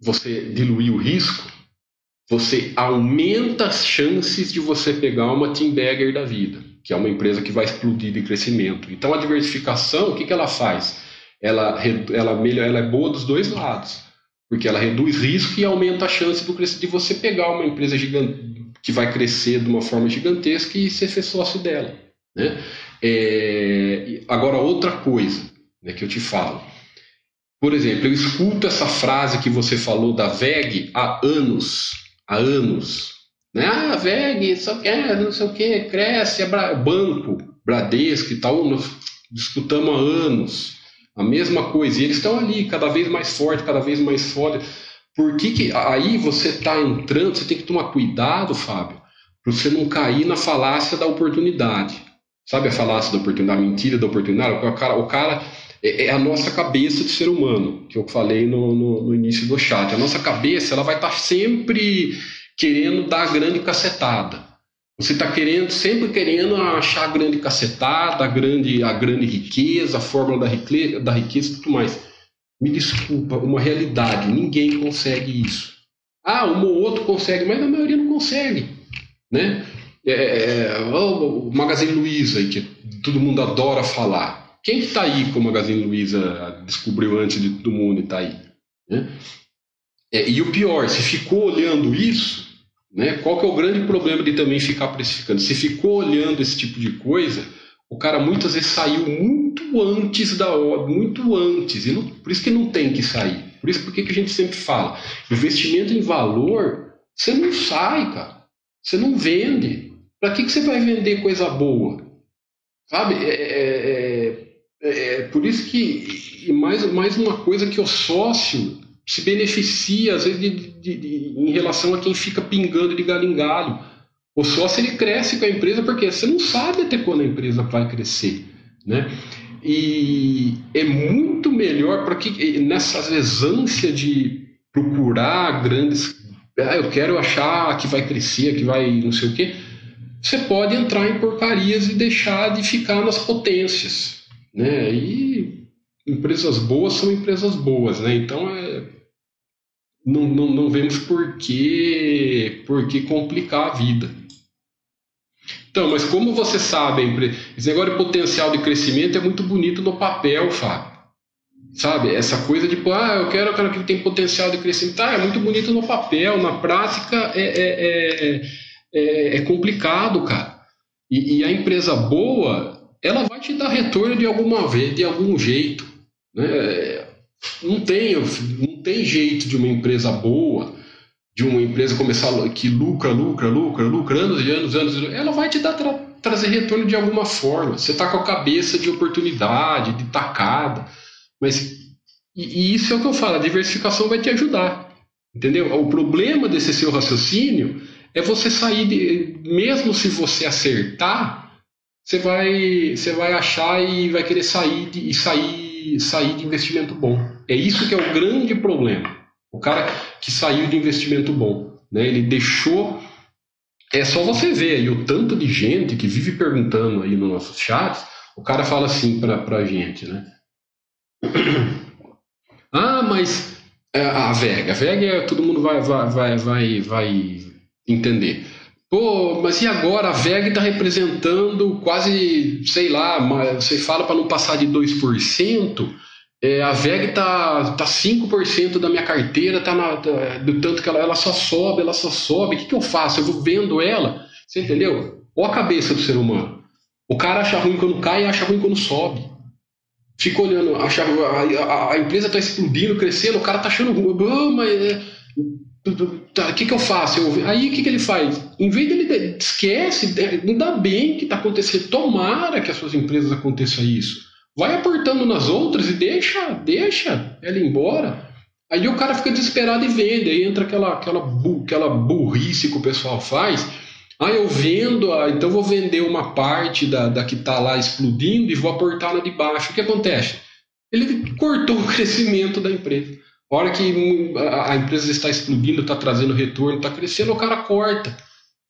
você diluir o risco, você aumenta as chances de você pegar uma Team Bagger da vida, que é uma empresa que vai explodir de crescimento. Então a diversificação, o que, que ela faz? Ela, ela, ela é boa dos dois lados, porque ela reduz risco e aumenta a chance do, de você pegar uma empresa gigante, que vai crescer de uma forma gigantesca e ser sócio dela. Né? É, agora, outra coisa né, que eu te falo. Por exemplo, eu escuto essa frase que você falou da VEG há anos. Há anos. Né? Ah, a VEG, só quer, não sei o que, cresce, é banco, Bradesco e tal. Nós discutamos há anos. A mesma coisa. E eles estão ali, cada vez mais forte, cada vez mais forte. Por que, que aí você está entrando, você tem que tomar cuidado, Fábio, para você não cair na falácia da oportunidade. Sabe a falácia da oportunidade, a mentira da oportunidade? O cara, o cara é, é a nossa cabeça de ser humano, que eu falei no, no, no início do chat. A nossa cabeça ela vai estar tá sempre querendo dar a grande cacetada. Você está querendo, sempre querendo achar a grande cacetada, a grande, a grande riqueza, a fórmula da riqueza, da riqueza e tudo mais. Me desculpa, uma realidade. Ninguém consegue isso. Ah, um ou outro consegue, mas a maioria não consegue. Né? É, é, é o Magazine Luiza, que todo mundo adora falar. Quem está aí com o Magazine Luiza descobriu antes de todo mundo e está aí? Né? É, e o pior, se ficou olhando isso, né, qual que é o grande problema de também ficar precificando? Se ficou olhando esse tipo de coisa, o cara muitas vezes saiu muito antes da hora, muito antes, e não, por isso que não tem que sair. Por isso porque que a gente sempre fala, investimento em valor, você não sai, cara. Você não vende. Para que, que você vai vender coisa boa? Sabe? É, é, é, é por isso que, mais, mais uma coisa que o sócio se beneficia, às vezes, de, de, de, em relação a quem fica pingando de galho em galho. O sócio ele cresce com a empresa porque você não sabe até quando a empresa vai crescer. Né? E é muito melhor para que nessa ânsia de procurar grandes. Ah, eu quero achar que vai crescer, que vai não sei o quê. Você pode entrar em porcarias e deixar de ficar nas potências. Né? E empresas boas são empresas boas. Né? Então é, não, não, não vemos por que, por que complicar a vida. Então, mas como você sabe, esse negócio de potencial de crescimento é muito bonito no papel, Fábio. Sabe? Essa coisa de, ah, eu quero, eu quero que tem potencial de crescimento. Ah, é muito bonito no papel, na prática é, é, é, é complicado, cara. E, e, a empresa boa, ela vai te dar retorno de alguma vez, de algum jeito. Né? Não tem, não tem jeito de uma empresa boa de uma empresa começar que lucra, lucra, lucra, lucra, anos e anos, anos, ela vai te dar tra trazer retorno de alguma forma. Você está com a cabeça de oportunidade, de tacada, mas e, e, isso é o que eu falo, a diversificação vai te ajudar, entendeu? O problema desse seu raciocínio é você sair de, mesmo se você acertar, você vai, você vai achar e vai querer sair de, e sair, sair de investimento bom. É isso que é o grande problema. O cara que saiu de investimento bom, né? Ele deixou. É só você ver aí o tanto de gente que vive perguntando aí no nosso chat. O cara fala assim para pra gente, né? Ah, mas é, a VEG, a VEG é, todo mundo vai, vai, vai, vai, vai entender. Pô, mas e agora? A VEG está representando quase, sei lá, você fala para não passar de 2%, é, a VEG tá, tá 5% da minha carteira, tá, na, tá, do tanto que ela, ela só sobe, ela só sobe. O que, que eu faço? Eu vou vendo ela. Você entendeu? Olha a cabeça do ser humano. O cara acha ruim quando cai e acha ruim quando sobe. Fica olhando, acha, a, a, a empresa está explodindo, crescendo, o cara tá achando ruim. Oh, mas é, tá, o que, que eu faço? Eu, aí o que, que ele faz? Em vez dele esquece, não dá bem que está acontecendo. Tomara que as suas empresas aconteça isso vai aportando nas outras e deixa, deixa ela embora. Aí o cara fica desesperado e vende, aí entra aquela, aquela, bu, aquela burrice que o pessoal faz. Ah, eu vendo, ah, então vou vender uma parte da, da que está lá explodindo e vou aportar na de baixo. O que acontece? Ele cortou o crescimento da empresa. A hora que a empresa está explodindo, está trazendo retorno, está crescendo, o cara corta.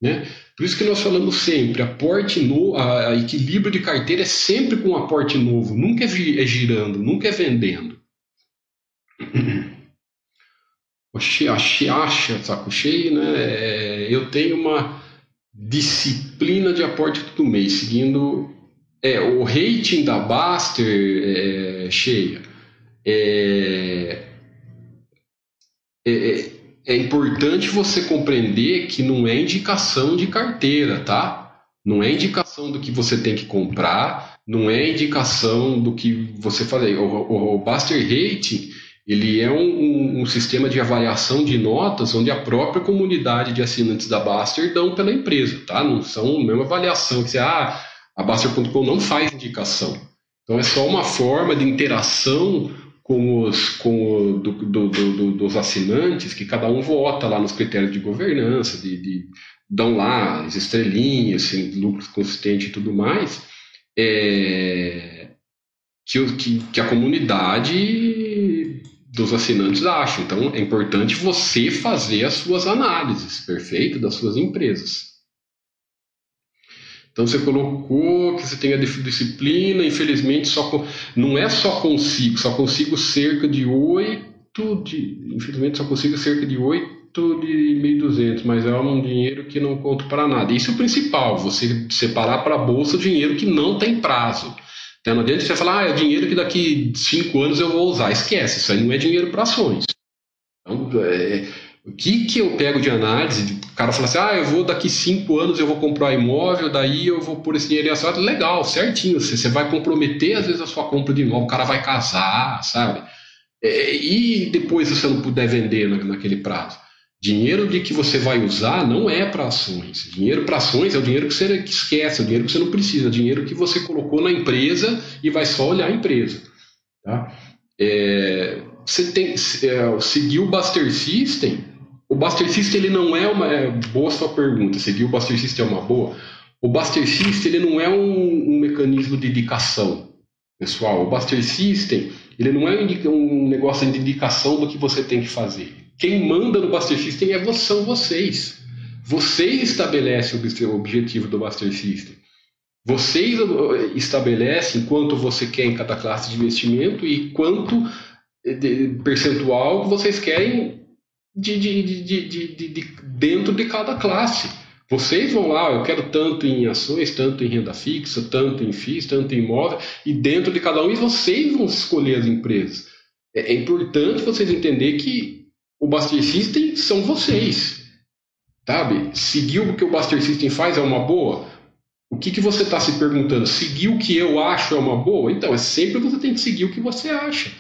Né? Por isso que nós falamos sempre, aporte no, a, a equilíbrio de carteira é sempre com um aporte novo, nunca é, é girando, nunca é vendendo. Acha, saco cheio, né? É, eu tenho uma disciplina de aporte todo mês, seguindo é, o rating da Baster é, cheia. É, é, é é importante você compreender que não é indicação de carteira, tá? Não é indicação do que você tem que comprar, não é indicação do que você fazer. O, o, o Baster Rating ele é um, um, sistema de avaliação de notas onde a própria comunidade de assinantes da Baster dão pela empresa, tá? Não são a mesma avaliação que você, ah, a Baster.com não faz indicação. Então é só uma forma de interação com os com o, do, do, do, dos assinantes, que cada um vota lá nos critérios de governança, de, de dão lá as estrelinhas, assim, lucros consistentes e tudo mais, é, que, que, que a comunidade dos assinantes acha. Então é importante você fazer as suas análises, perfeito, das suas empresas. Então você colocou que você tem a disciplina, infelizmente só não é só consigo, só consigo cerca de oito de, infelizmente só consigo cerca de oito de 1.200, mas é um dinheiro que não conto para nada. Isso é o principal, você separar para a bolsa dinheiro que não tem prazo. Então não adianta você falar, ah, é dinheiro que daqui cinco anos eu vou usar. Esquece, isso aí não é dinheiro para ações. Então, é, o que, que eu pego de análise? O cara fala assim: ah, eu vou daqui cinco anos eu vou comprar imóvel, daí eu vou pôr esse dinheiro em assado. Legal, certinho. Você, você vai comprometer às vezes a sua compra de imóvel, o cara vai casar, sabe? É, e depois você não puder vender na, naquele prazo. Dinheiro de que você vai usar não é para ações. Dinheiro para ações é o dinheiro que você esquece, é o dinheiro que você não precisa, é o dinheiro que você colocou na empresa e vai só olhar a empresa. Tá? É, você tem é, seguir o Buster System. O System ele não é uma é, boa sua pergunta. Seguir o System é uma boa. O System ele não é um, um mecanismo de indicação, pessoal. O System ele não é um negócio de indicação do que você tem que fazer. Quem manda no Buster System é, são vocês. Vocês estabelecem o objetivo do Buster System. Vocês estabelecem quanto você quer em cada classe de investimento e quanto percentual que vocês querem de, de, de, de, dentro de cada classe. Vocês vão lá, eu quero tanto em ações, tanto em renda fixa, tanto em FIIs, tanto em imóvel, e dentro de cada um, e vocês vão escolher as empresas. É, é importante vocês entenderem que o Buster System são vocês. Sabe? Seguir o que o Buster System faz é uma boa? O que, que você está se perguntando? Seguir o que eu acho é uma boa? Então, é sempre você tem que seguir o que você acha.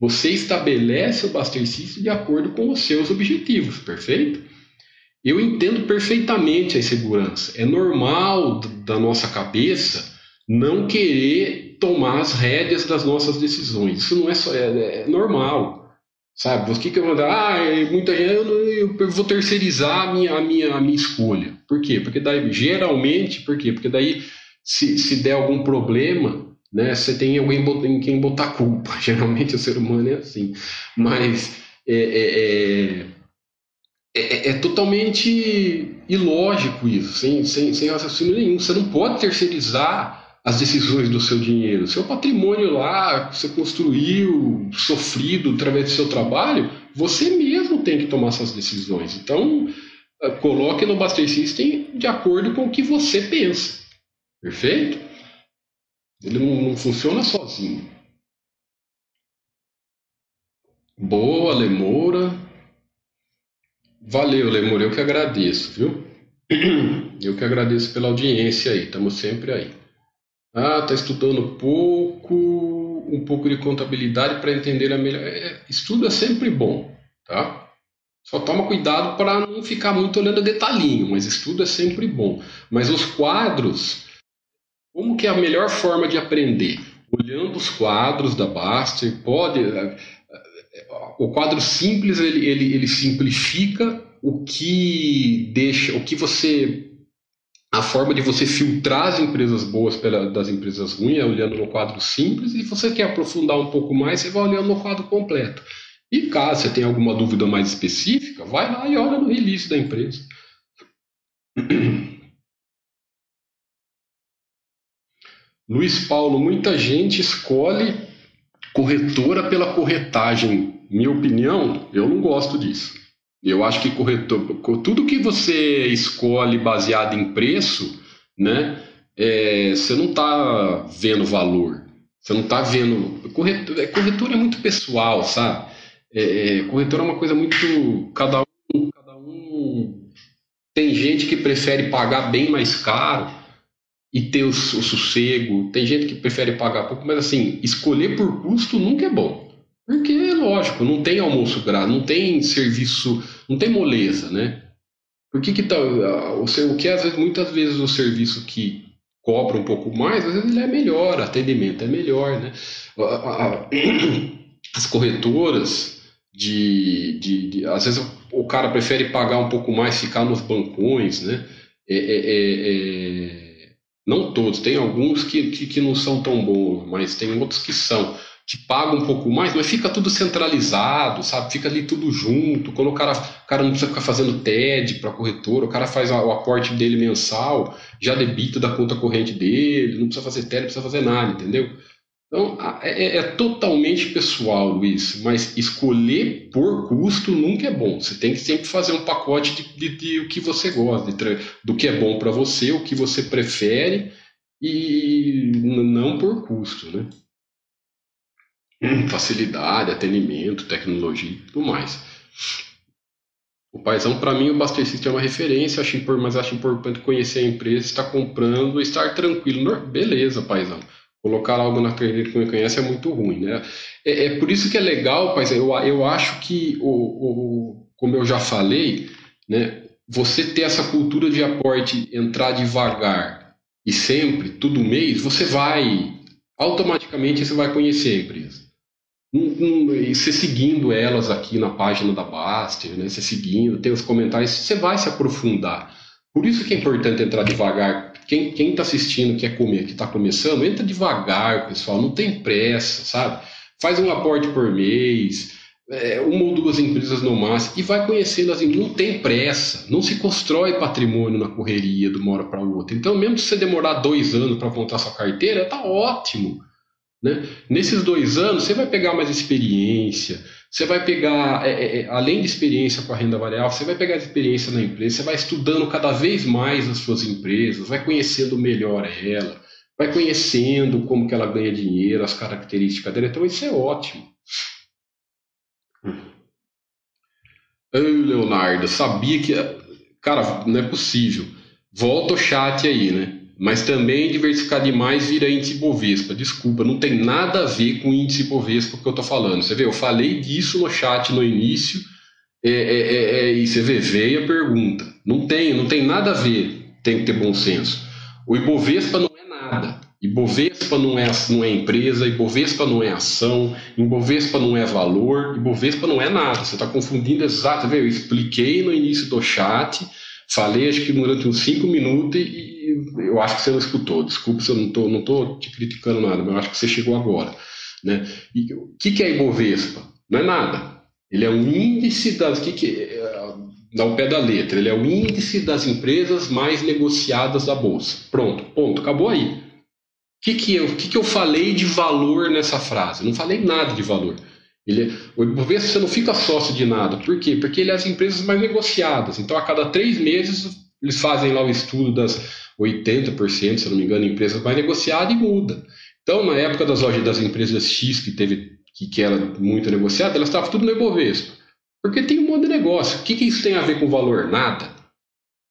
Você estabelece o System de acordo com os seus objetivos, perfeito? Eu entendo perfeitamente a insegurança. É normal da nossa cabeça não querer tomar as rédeas das nossas decisões. Isso não é só é, é normal, sabe? O que que eu vou dar? Ah, muita gente eu, eu, vou terceirizar a minha, a minha a minha escolha. Por quê? Porque daí geralmente, por quê? Porque daí se, se der algum problema, né, você tem alguém em quem botar culpa. Geralmente o ser humano é assim, mas é, é, é é, é, é, totalmente ilógico isso, sem, sem, sem raciocínio nenhum. Você não pode terceirizar as decisões do seu dinheiro. Seu patrimônio lá, você construiu, sofrido através do seu trabalho, você mesmo tem que tomar essas decisões. Então, eh, coloque no Buster System de acordo com o que você pensa. Perfeito? Ele não, não funciona sozinho. Boa, Lemoura. Valeu, Lemur, eu que agradeço, viu? Eu que agradeço pela audiência aí, estamos sempre aí. Ah, tá estudando pouco, um pouco de contabilidade para entender a melhor. É, estudo é sempre bom, tá? Só toma cuidado para não ficar muito olhando detalhinho, mas estudo é sempre bom. Mas os quadros, como que é a melhor forma de aprender? Olhando os quadros da Baster, pode o quadro simples ele, ele, ele simplifica o que deixa, o que você a forma de você filtrar as empresas boas pela, das empresas ruins é olhando no quadro simples e se você quer aprofundar um pouco mais, você vai olhando no quadro completo. E caso você tenha alguma dúvida mais específica, vai lá e olha no release da empresa. Luiz Paulo, muita gente escolhe corretora pela corretagem minha opinião, eu não gosto disso. Eu acho que corretor, tudo que você escolhe baseado em preço, né, é, você não está vendo valor. Você não está vendo. Corretor, é, corretor é muito pessoal, sabe? É, é, corretor é uma coisa muito. Cada um, cada um. Tem gente que prefere pagar bem mais caro e ter o, sossego. Tem gente que prefere pagar pouco, mas assim, escolher por custo nunca é bom. Porque, lógico, não tem almoço grátis, não tem serviço, não tem moleza, né? Por que que tá, o, o que às vezes, muitas vezes o serviço que cobra um pouco mais, às vezes ele é melhor, atendimento é melhor, né? As corretoras de, de, de às vezes o cara prefere pagar um pouco mais, ficar nos bancões, né? É, é, é, é, não todos, tem alguns que, que, que não são tão bons, mas tem outros que são que paga um pouco mais, mas fica tudo centralizado, sabe? Fica ali tudo junto. Quando o cara, o cara não precisa ficar fazendo TED para corretora, o cara faz o aporte dele mensal, já debita da conta corrente dele, não precisa fazer TED, não precisa fazer nada, entendeu? Então, é, é, é, totalmente pessoal, Luiz, mas escolher por custo nunca é bom. Você tem que sempre fazer um pacote de, de, de o que você gosta, de, do que é bom para você, o que você prefere, e não por custo, né? facilidade, atendimento, tecnologia e tudo mais. O Paizão, para mim, o Buster System é uma referência, acho, mas acho importante conhecer a empresa, estar comprando, estar tranquilo. Beleza, Paizão. Colocar algo na carteira que não conhece é muito ruim, né? É, é por isso que é legal, Paizão, eu, eu acho que, o, o, como eu já falei, né, você ter essa cultura de aporte, entrar devagar e sempre, todo mês, você vai, automaticamente você vai conhecer a empresa e você seguindo elas aqui na página da Baster, né? Você seguindo, tem os comentários, você vai se aprofundar. Por isso que é importante entrar devagar. Quem está assistindo, quer comer, que está começando, entra devagar, pessoal. Não tem pressa, sabe? Faz um aporte por mês, é, uma ou duas empresas no máximo, e vai conhecendo as empresas. Não tem pressa, não se constrói patrimônio na correria de uma hora para outra. Então, mesmo se você demorar dois anos para montar sua carteira, tá ótimo. Né? Nesses dois anos, você vai pegar mais experiência, você vai pegar, é, é, é além de experiência com a renda variável, você vai pegar experiência na empresa, você vai estudando cada vez mais as suas empresas, vai conhecendo melhor ela, vai conhecendo como que ela ganha dinheiro, as características dela. Então, isso é ótimo. Ei, Leonardo, sabia que. Cara, não é possível. Volta o chat aí, né? Mas também diversificar demais vira índice Bovespa. Desculpa, não tem nada a ver com índice Bovespa que eu estou falando. Você vê, eu falei disso no chat no início, é, é, é, é, e você vê, veio a pergunta. Não tem, não tem nada a ver, tem que ter bom senso. O Ibovespa não é nada. Ibovespa não é, não é empresa, Ibovespa não é ação, Ibovespa não é valor, Ibovespa não é nada. Você está confundindo exato. Eu expliquei no início do chat, falei acho que durante uns cinco minutos e, eu acho que você não escutou. Desculpe se eu não estou não tô te criticando nada, mas eu acho que você chegou agora. Né? E o que, que é Ibovespa? Não é nada. Ele é um índice das. Que que, é, dá o pé da letra. Ele é o índice das empresas mais negociadas da Bolsa. Pronto, ponto. Acabou aí. O que, que, eu, que, que eu falei de valor nessa frase? não falei nada de valor. Ele, o Ibovespa você não fica sócio de nada. Por quê? Porque ele é as empresas mais negociadas. Então, a cada três meses, eles fazem lá o estudo das 80%, se não me engano, empresas mais negociada e muda. Então, na época das, das empresas X que teve que, que era muito negociada, elas estavam tudo no Ibovespa. Porque tem um monte de negócio. O que, que isso tem a ver com valor? Nada.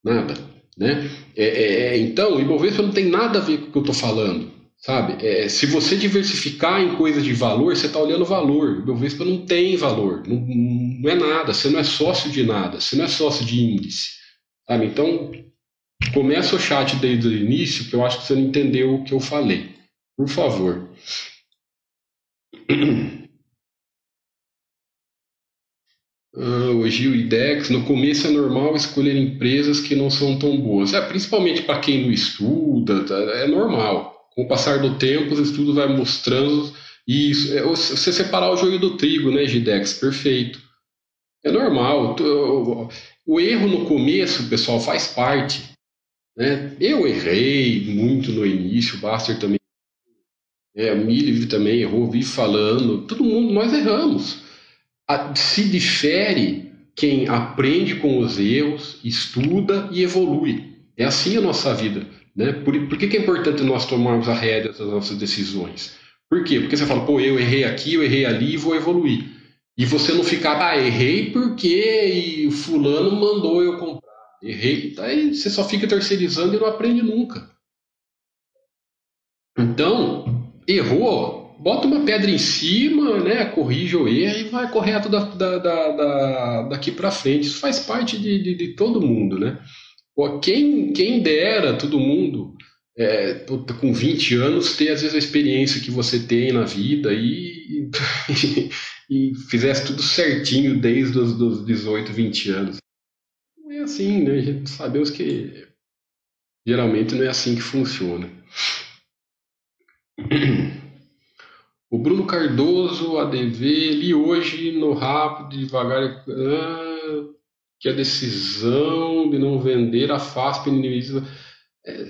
Nada. Né? É, é, é então, o Ibovespa não tem nada a ver com o que eu estou falando. Sabe? É, se você diversificar em coisas de valor, você está olhando valor. O Ibovespa não tem valor. Não, não é nada. Você não é sócio de nada. Você não é sócio de índice. Sabe? Então, Começa o chat desde o início, que eu acho que você não entendeu o que eu falei. Por favor. Ah, o Gil e Dex, no começo é normal escolher empresas que não são tão boas. É, principalmente para quem não estuda, tá? é normal. Com o passar do tempo, os estudos vai mostrando isso. É, você separar o joio do trigo, né, Gidex? Perfeito. É normal. O erro no começo, pessoal, faz parte. Né? Eu errei muito no início, o Baster também, é, o Milivre também errou, vi falando, todo mundo, nós erramos. A, se difere quem aprende com os erros, estuda e evolui. É assim a nossa vida. Né? Por, por que, que é importante nós tomarmos a rédea das nossas decisões? Por quê? Porque você fala, pô, eu errei aqui, eu errei ali e vou evoluir. E você não ficar, ah, errei porque o fulano mandou eu comprar errei, aí você só fica terceirizando e não aprende nunca. Então, errou, bota uma pedra em cima, né, corrige o erro e vai correto da, da, da, da daqui para frente. Isso faz parte de, de, de, todo mundo, né? Quem, quem dera todo mundo é, com 20 anos ter às vezes a experiência que você tem na vida e, e, fizesse tudo certinho desde os dos 18, 20 anos é assim, né? A gente sabemos que geralmente não é assim que funciona. O Bruno Cardoso, ADV, li hoje no Rápido, devagar, ah, que a decisão de não vender a FASP inimiza.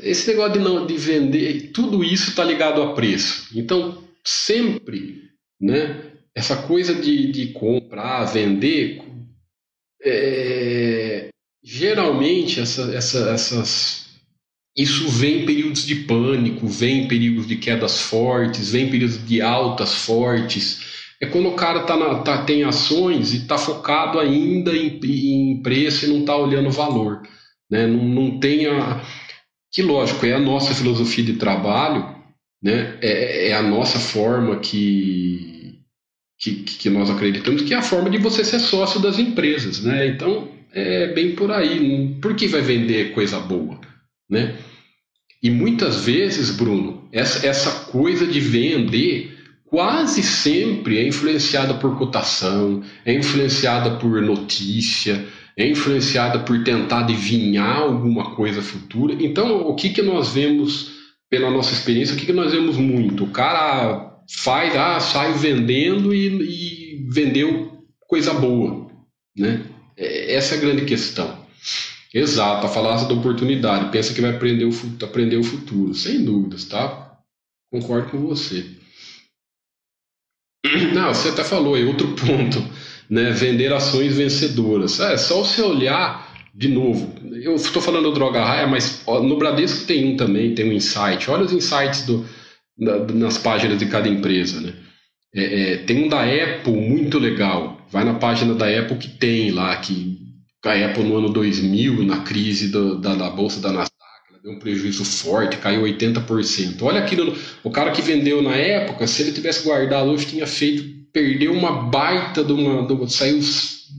Esse negócio de não de vender, tudo isso está ligado a preço. Então, sempre, né, essa coisa de, de comprar, vender, é, geralmente essa, essa, essas isso vem em períodos de pânico, vem em períodos de quedas fortes, vem em períodos de altas fortes, é quando o cara tá, na, tá tem ações e está focado ainda em, em preço e não está olhando valor. Né? Não, não tem a. Que lógico, é a nossa filosofia de trabalho, né? é, é a nossa forma que, que, que nós acreditamos, que é a forma de você ser sócio das empresas. Né? Então, é bem por aí. Por que vai vender coisa boa? Né? E muitas vezes, Bruno, essa, essa coisa de vender quase sempre é influenciada por cotação, é influenciada por notícia, é influenciada por tentar adivinhar alguma coisa futura. Então, o que, que nós vemos pela nossa experiência, o que, que nós vemos muito? O cara faz, ah, sai vendendo e, e vendeu coisa boa, né? É, essa é a grande questão. Exato, a falácia da oportunidade. Pensa que vai aprender o, aprender o futuro. Sem dúvidas, tá? Concordo com você. Não, você até falou, é outro ponto, né? Vender ações vencedoras. É só você olhar de novo. Eu estou falando do Droga Raia, mas no Bradesco tem um também, tem um insight. Olha os insights do, nas páginas de cada empresa, né? É, é, tem um da Apple muito legal. Vai na página da Apple que tem lá que a Apple no ano 2000, na crise do, da, da bolsa da Nasdaq, ela deu um prejuízo forte, caiu 80%. Olha aquilo, o cara que vendeu na época, se ele tivesse guardado hoje, tinha feito, perdeu uma baita de uma, de, saiu,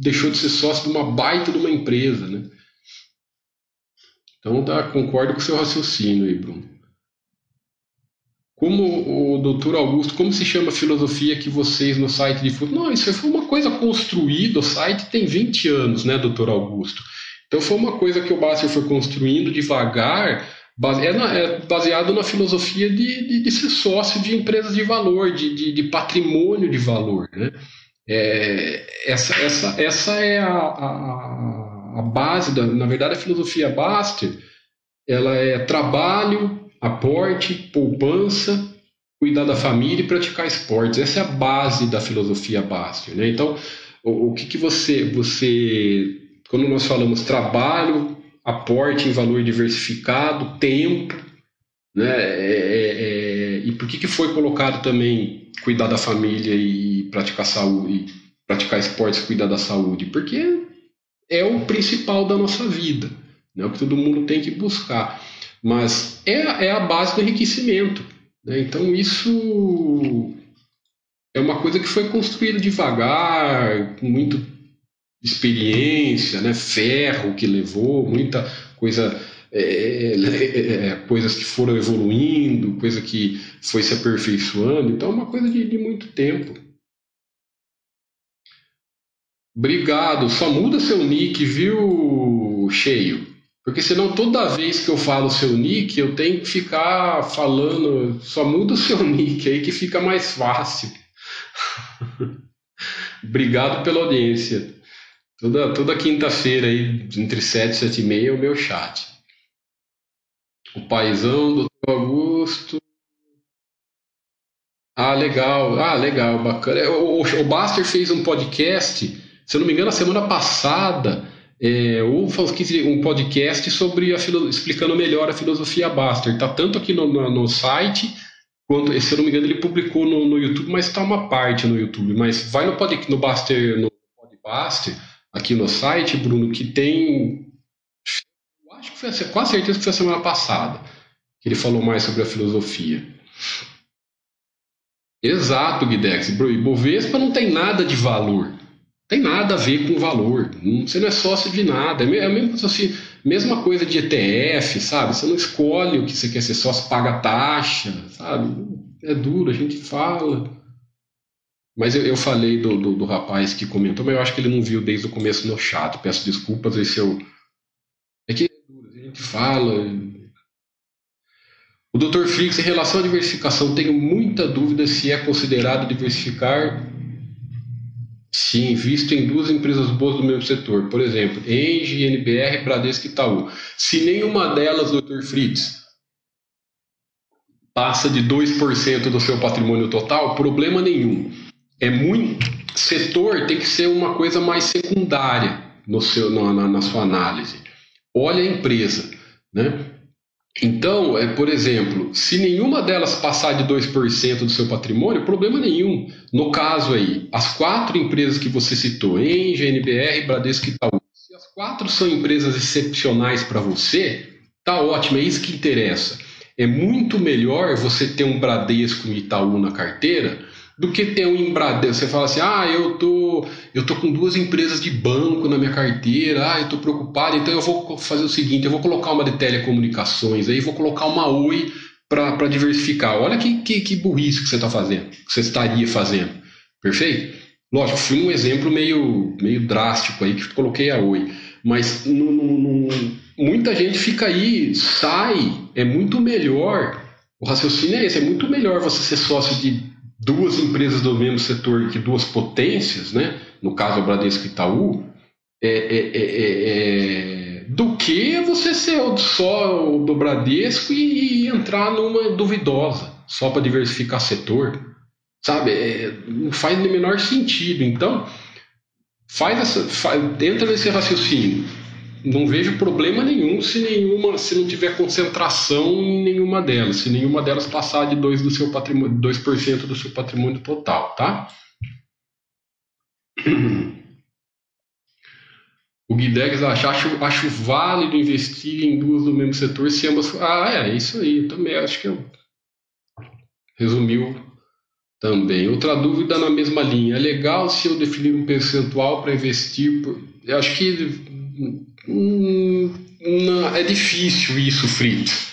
deixou de ser sócio de uma baita de uma empresa, né? Então, tá, concordo com o seu raciocínio aí, Bruno. Como o doutor Augusto, como se chama a filosofia que vocês no site de futebol? Não, isso foi uma coisa construída, o site tem 20 anos, né, doutor Augusto? Então foi uma coisa que o Basser foi construindo devagar, é, é baseado na filosofia de, de, de, ser sócio de empresas de valor, de, de, de patrimônio de valor. Né? É, essa, essa, essa é a, a, a base, da, na verdade, a filosofia Baster, ela é trabalho, aporte, poupança, cuidar da família e praticar esportes. Essa é a base da filosofia Baster. Né? Então, o, o que, que você, você, quando nós falamos trabalho, aporte em valor diversificado, tempo, né? É, é, é, e por que, que foi colocado também cuidar da família e praticar saúde, praticar esportes e cuidar da saúde? Porque é o principal da nossa vida, né? o que todo mundo tem que buscar. Mas é, é a base do enriquecimento. Né? Então, isso é uma coisa que foi construída devagar, com muita experiência, né? ferro que levou, muita coisa. É, é, é, coisas que foram evoluindo, coisa que foi se aperfeiçoando, então é uma coisa de, de muito tempo. Obrigado, só muda seu nick, viu, Cheio? Porque senão toda vez que eu falo seu nick, eu tenho que ficar falando, só muda o seu nick aí que fica mais fácil. Obrigado pela audiência. Toda, toda quinta-feira aí, entre 7 e 7 e meia, é o meu chat. O paizão, do Augusto. Ah, legal. Ah, legal, bacana. O, o, o Baster fez um podcast, se eu não me engano, a semana passada é, ou um podcast sobre a explicando melhor a filosofia Baster. Está tanto aqui no, no, no, site, quanto, se eu não me engano, ele publicou no, no YouTube, mas está uma parte no YouTube. Mas vai no, pod, no Baster, no Podbaster, aqui no site, Bruno, que tem. Acho que foi quase certeza que foi a semana passada que ele falou mais sobre a filosofia. Exato, Guidex. Bovespa não tem nada de valor tem nada a ver com valor. Você não é sócio de nada. É a mesma, assim, mesma coisa de ETF, sabe? Você não escolhe o que você quer ser sócio, paga taxa, sabe? É duro, a gente fala. Mas eu, eu falei do, do, do, rapaz que comentou, mas eu acho que ele não viu desde o começo no chat. Peço desculpas, esse eu. É que a gente fala. O Dr. Flix, em relação à diversificação, tenho muita dúvida se é considerado diversificar se invisto em duas empresas boas do mesmo setor, por exemplo, Engie, NBR, Bradesco e Itaú. Se nenhuma delas, Dr. Fritz, passa de 2% do seu patrimônio total, problema nenhum. É muito. Setor tem que ser uma coisa mais secundária no seu, na, na, sua análise. Olha a empresa. Né? Então, é, por exemplo, se nenhuma delas passar de 2% do seu patrimônio, problema nenhum. No caso aí, as quatro empresas que você citou, Engie, NBR, Bradesco e Itaú, se as quatro são empresas excepcionais para você, tá ótimo, é isso que interessa. É muito melhor você ter um Bradesco e Itaú na carteira do que ter um Embradesco. Você fala assim, ah, eu tô, eu tô com duas empresas de banco na minha carteira, ah, eu tô preocupado, então eu vou fazer o seguinte, eu vou colocar uma de telecomunicações, aí vou colocar uma Oi para diversificar. Olha que, que, que burrice que você está fazendo, que você estaria fazendo. Perfeito? Lógico, fui um exemplo meio, meio drástico aí que coloquei a Oi. Mas no, no, no, muita gente fica aí, sai, é muito melhor. O raciocínio é esse, é muito melhor você ser sócio de duas empresas do mesmo setor que duas potências, né? no caso a Bradesco e Itaú, é, é, é, é, do que você ser só do Bradesco e, e entrar numa duvidosa, só para diversificar setor. Sabe? É, não faz no menor sentido. Então, faz essa, faz, entra nesse raciocínio não vejo problema nenhum se nenhuma, se não tiver concentração em nenhuma delas, se nenhuma delas passar de 2 do seu patrimônio, 2% do seu patrimônio total, tá? O Guidex acha, acho, acho válido investir em duas do mesmo setor se ambas. Ah, é, isso aí, também acho que eu resumiu também. Outra dúvida na mesma linha. É legal se eu definir um percentual para investir? Por... Eu acho que Hum, não, é difícil isso, Fritz.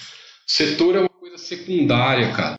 Setor é uma coisa secundária, cara.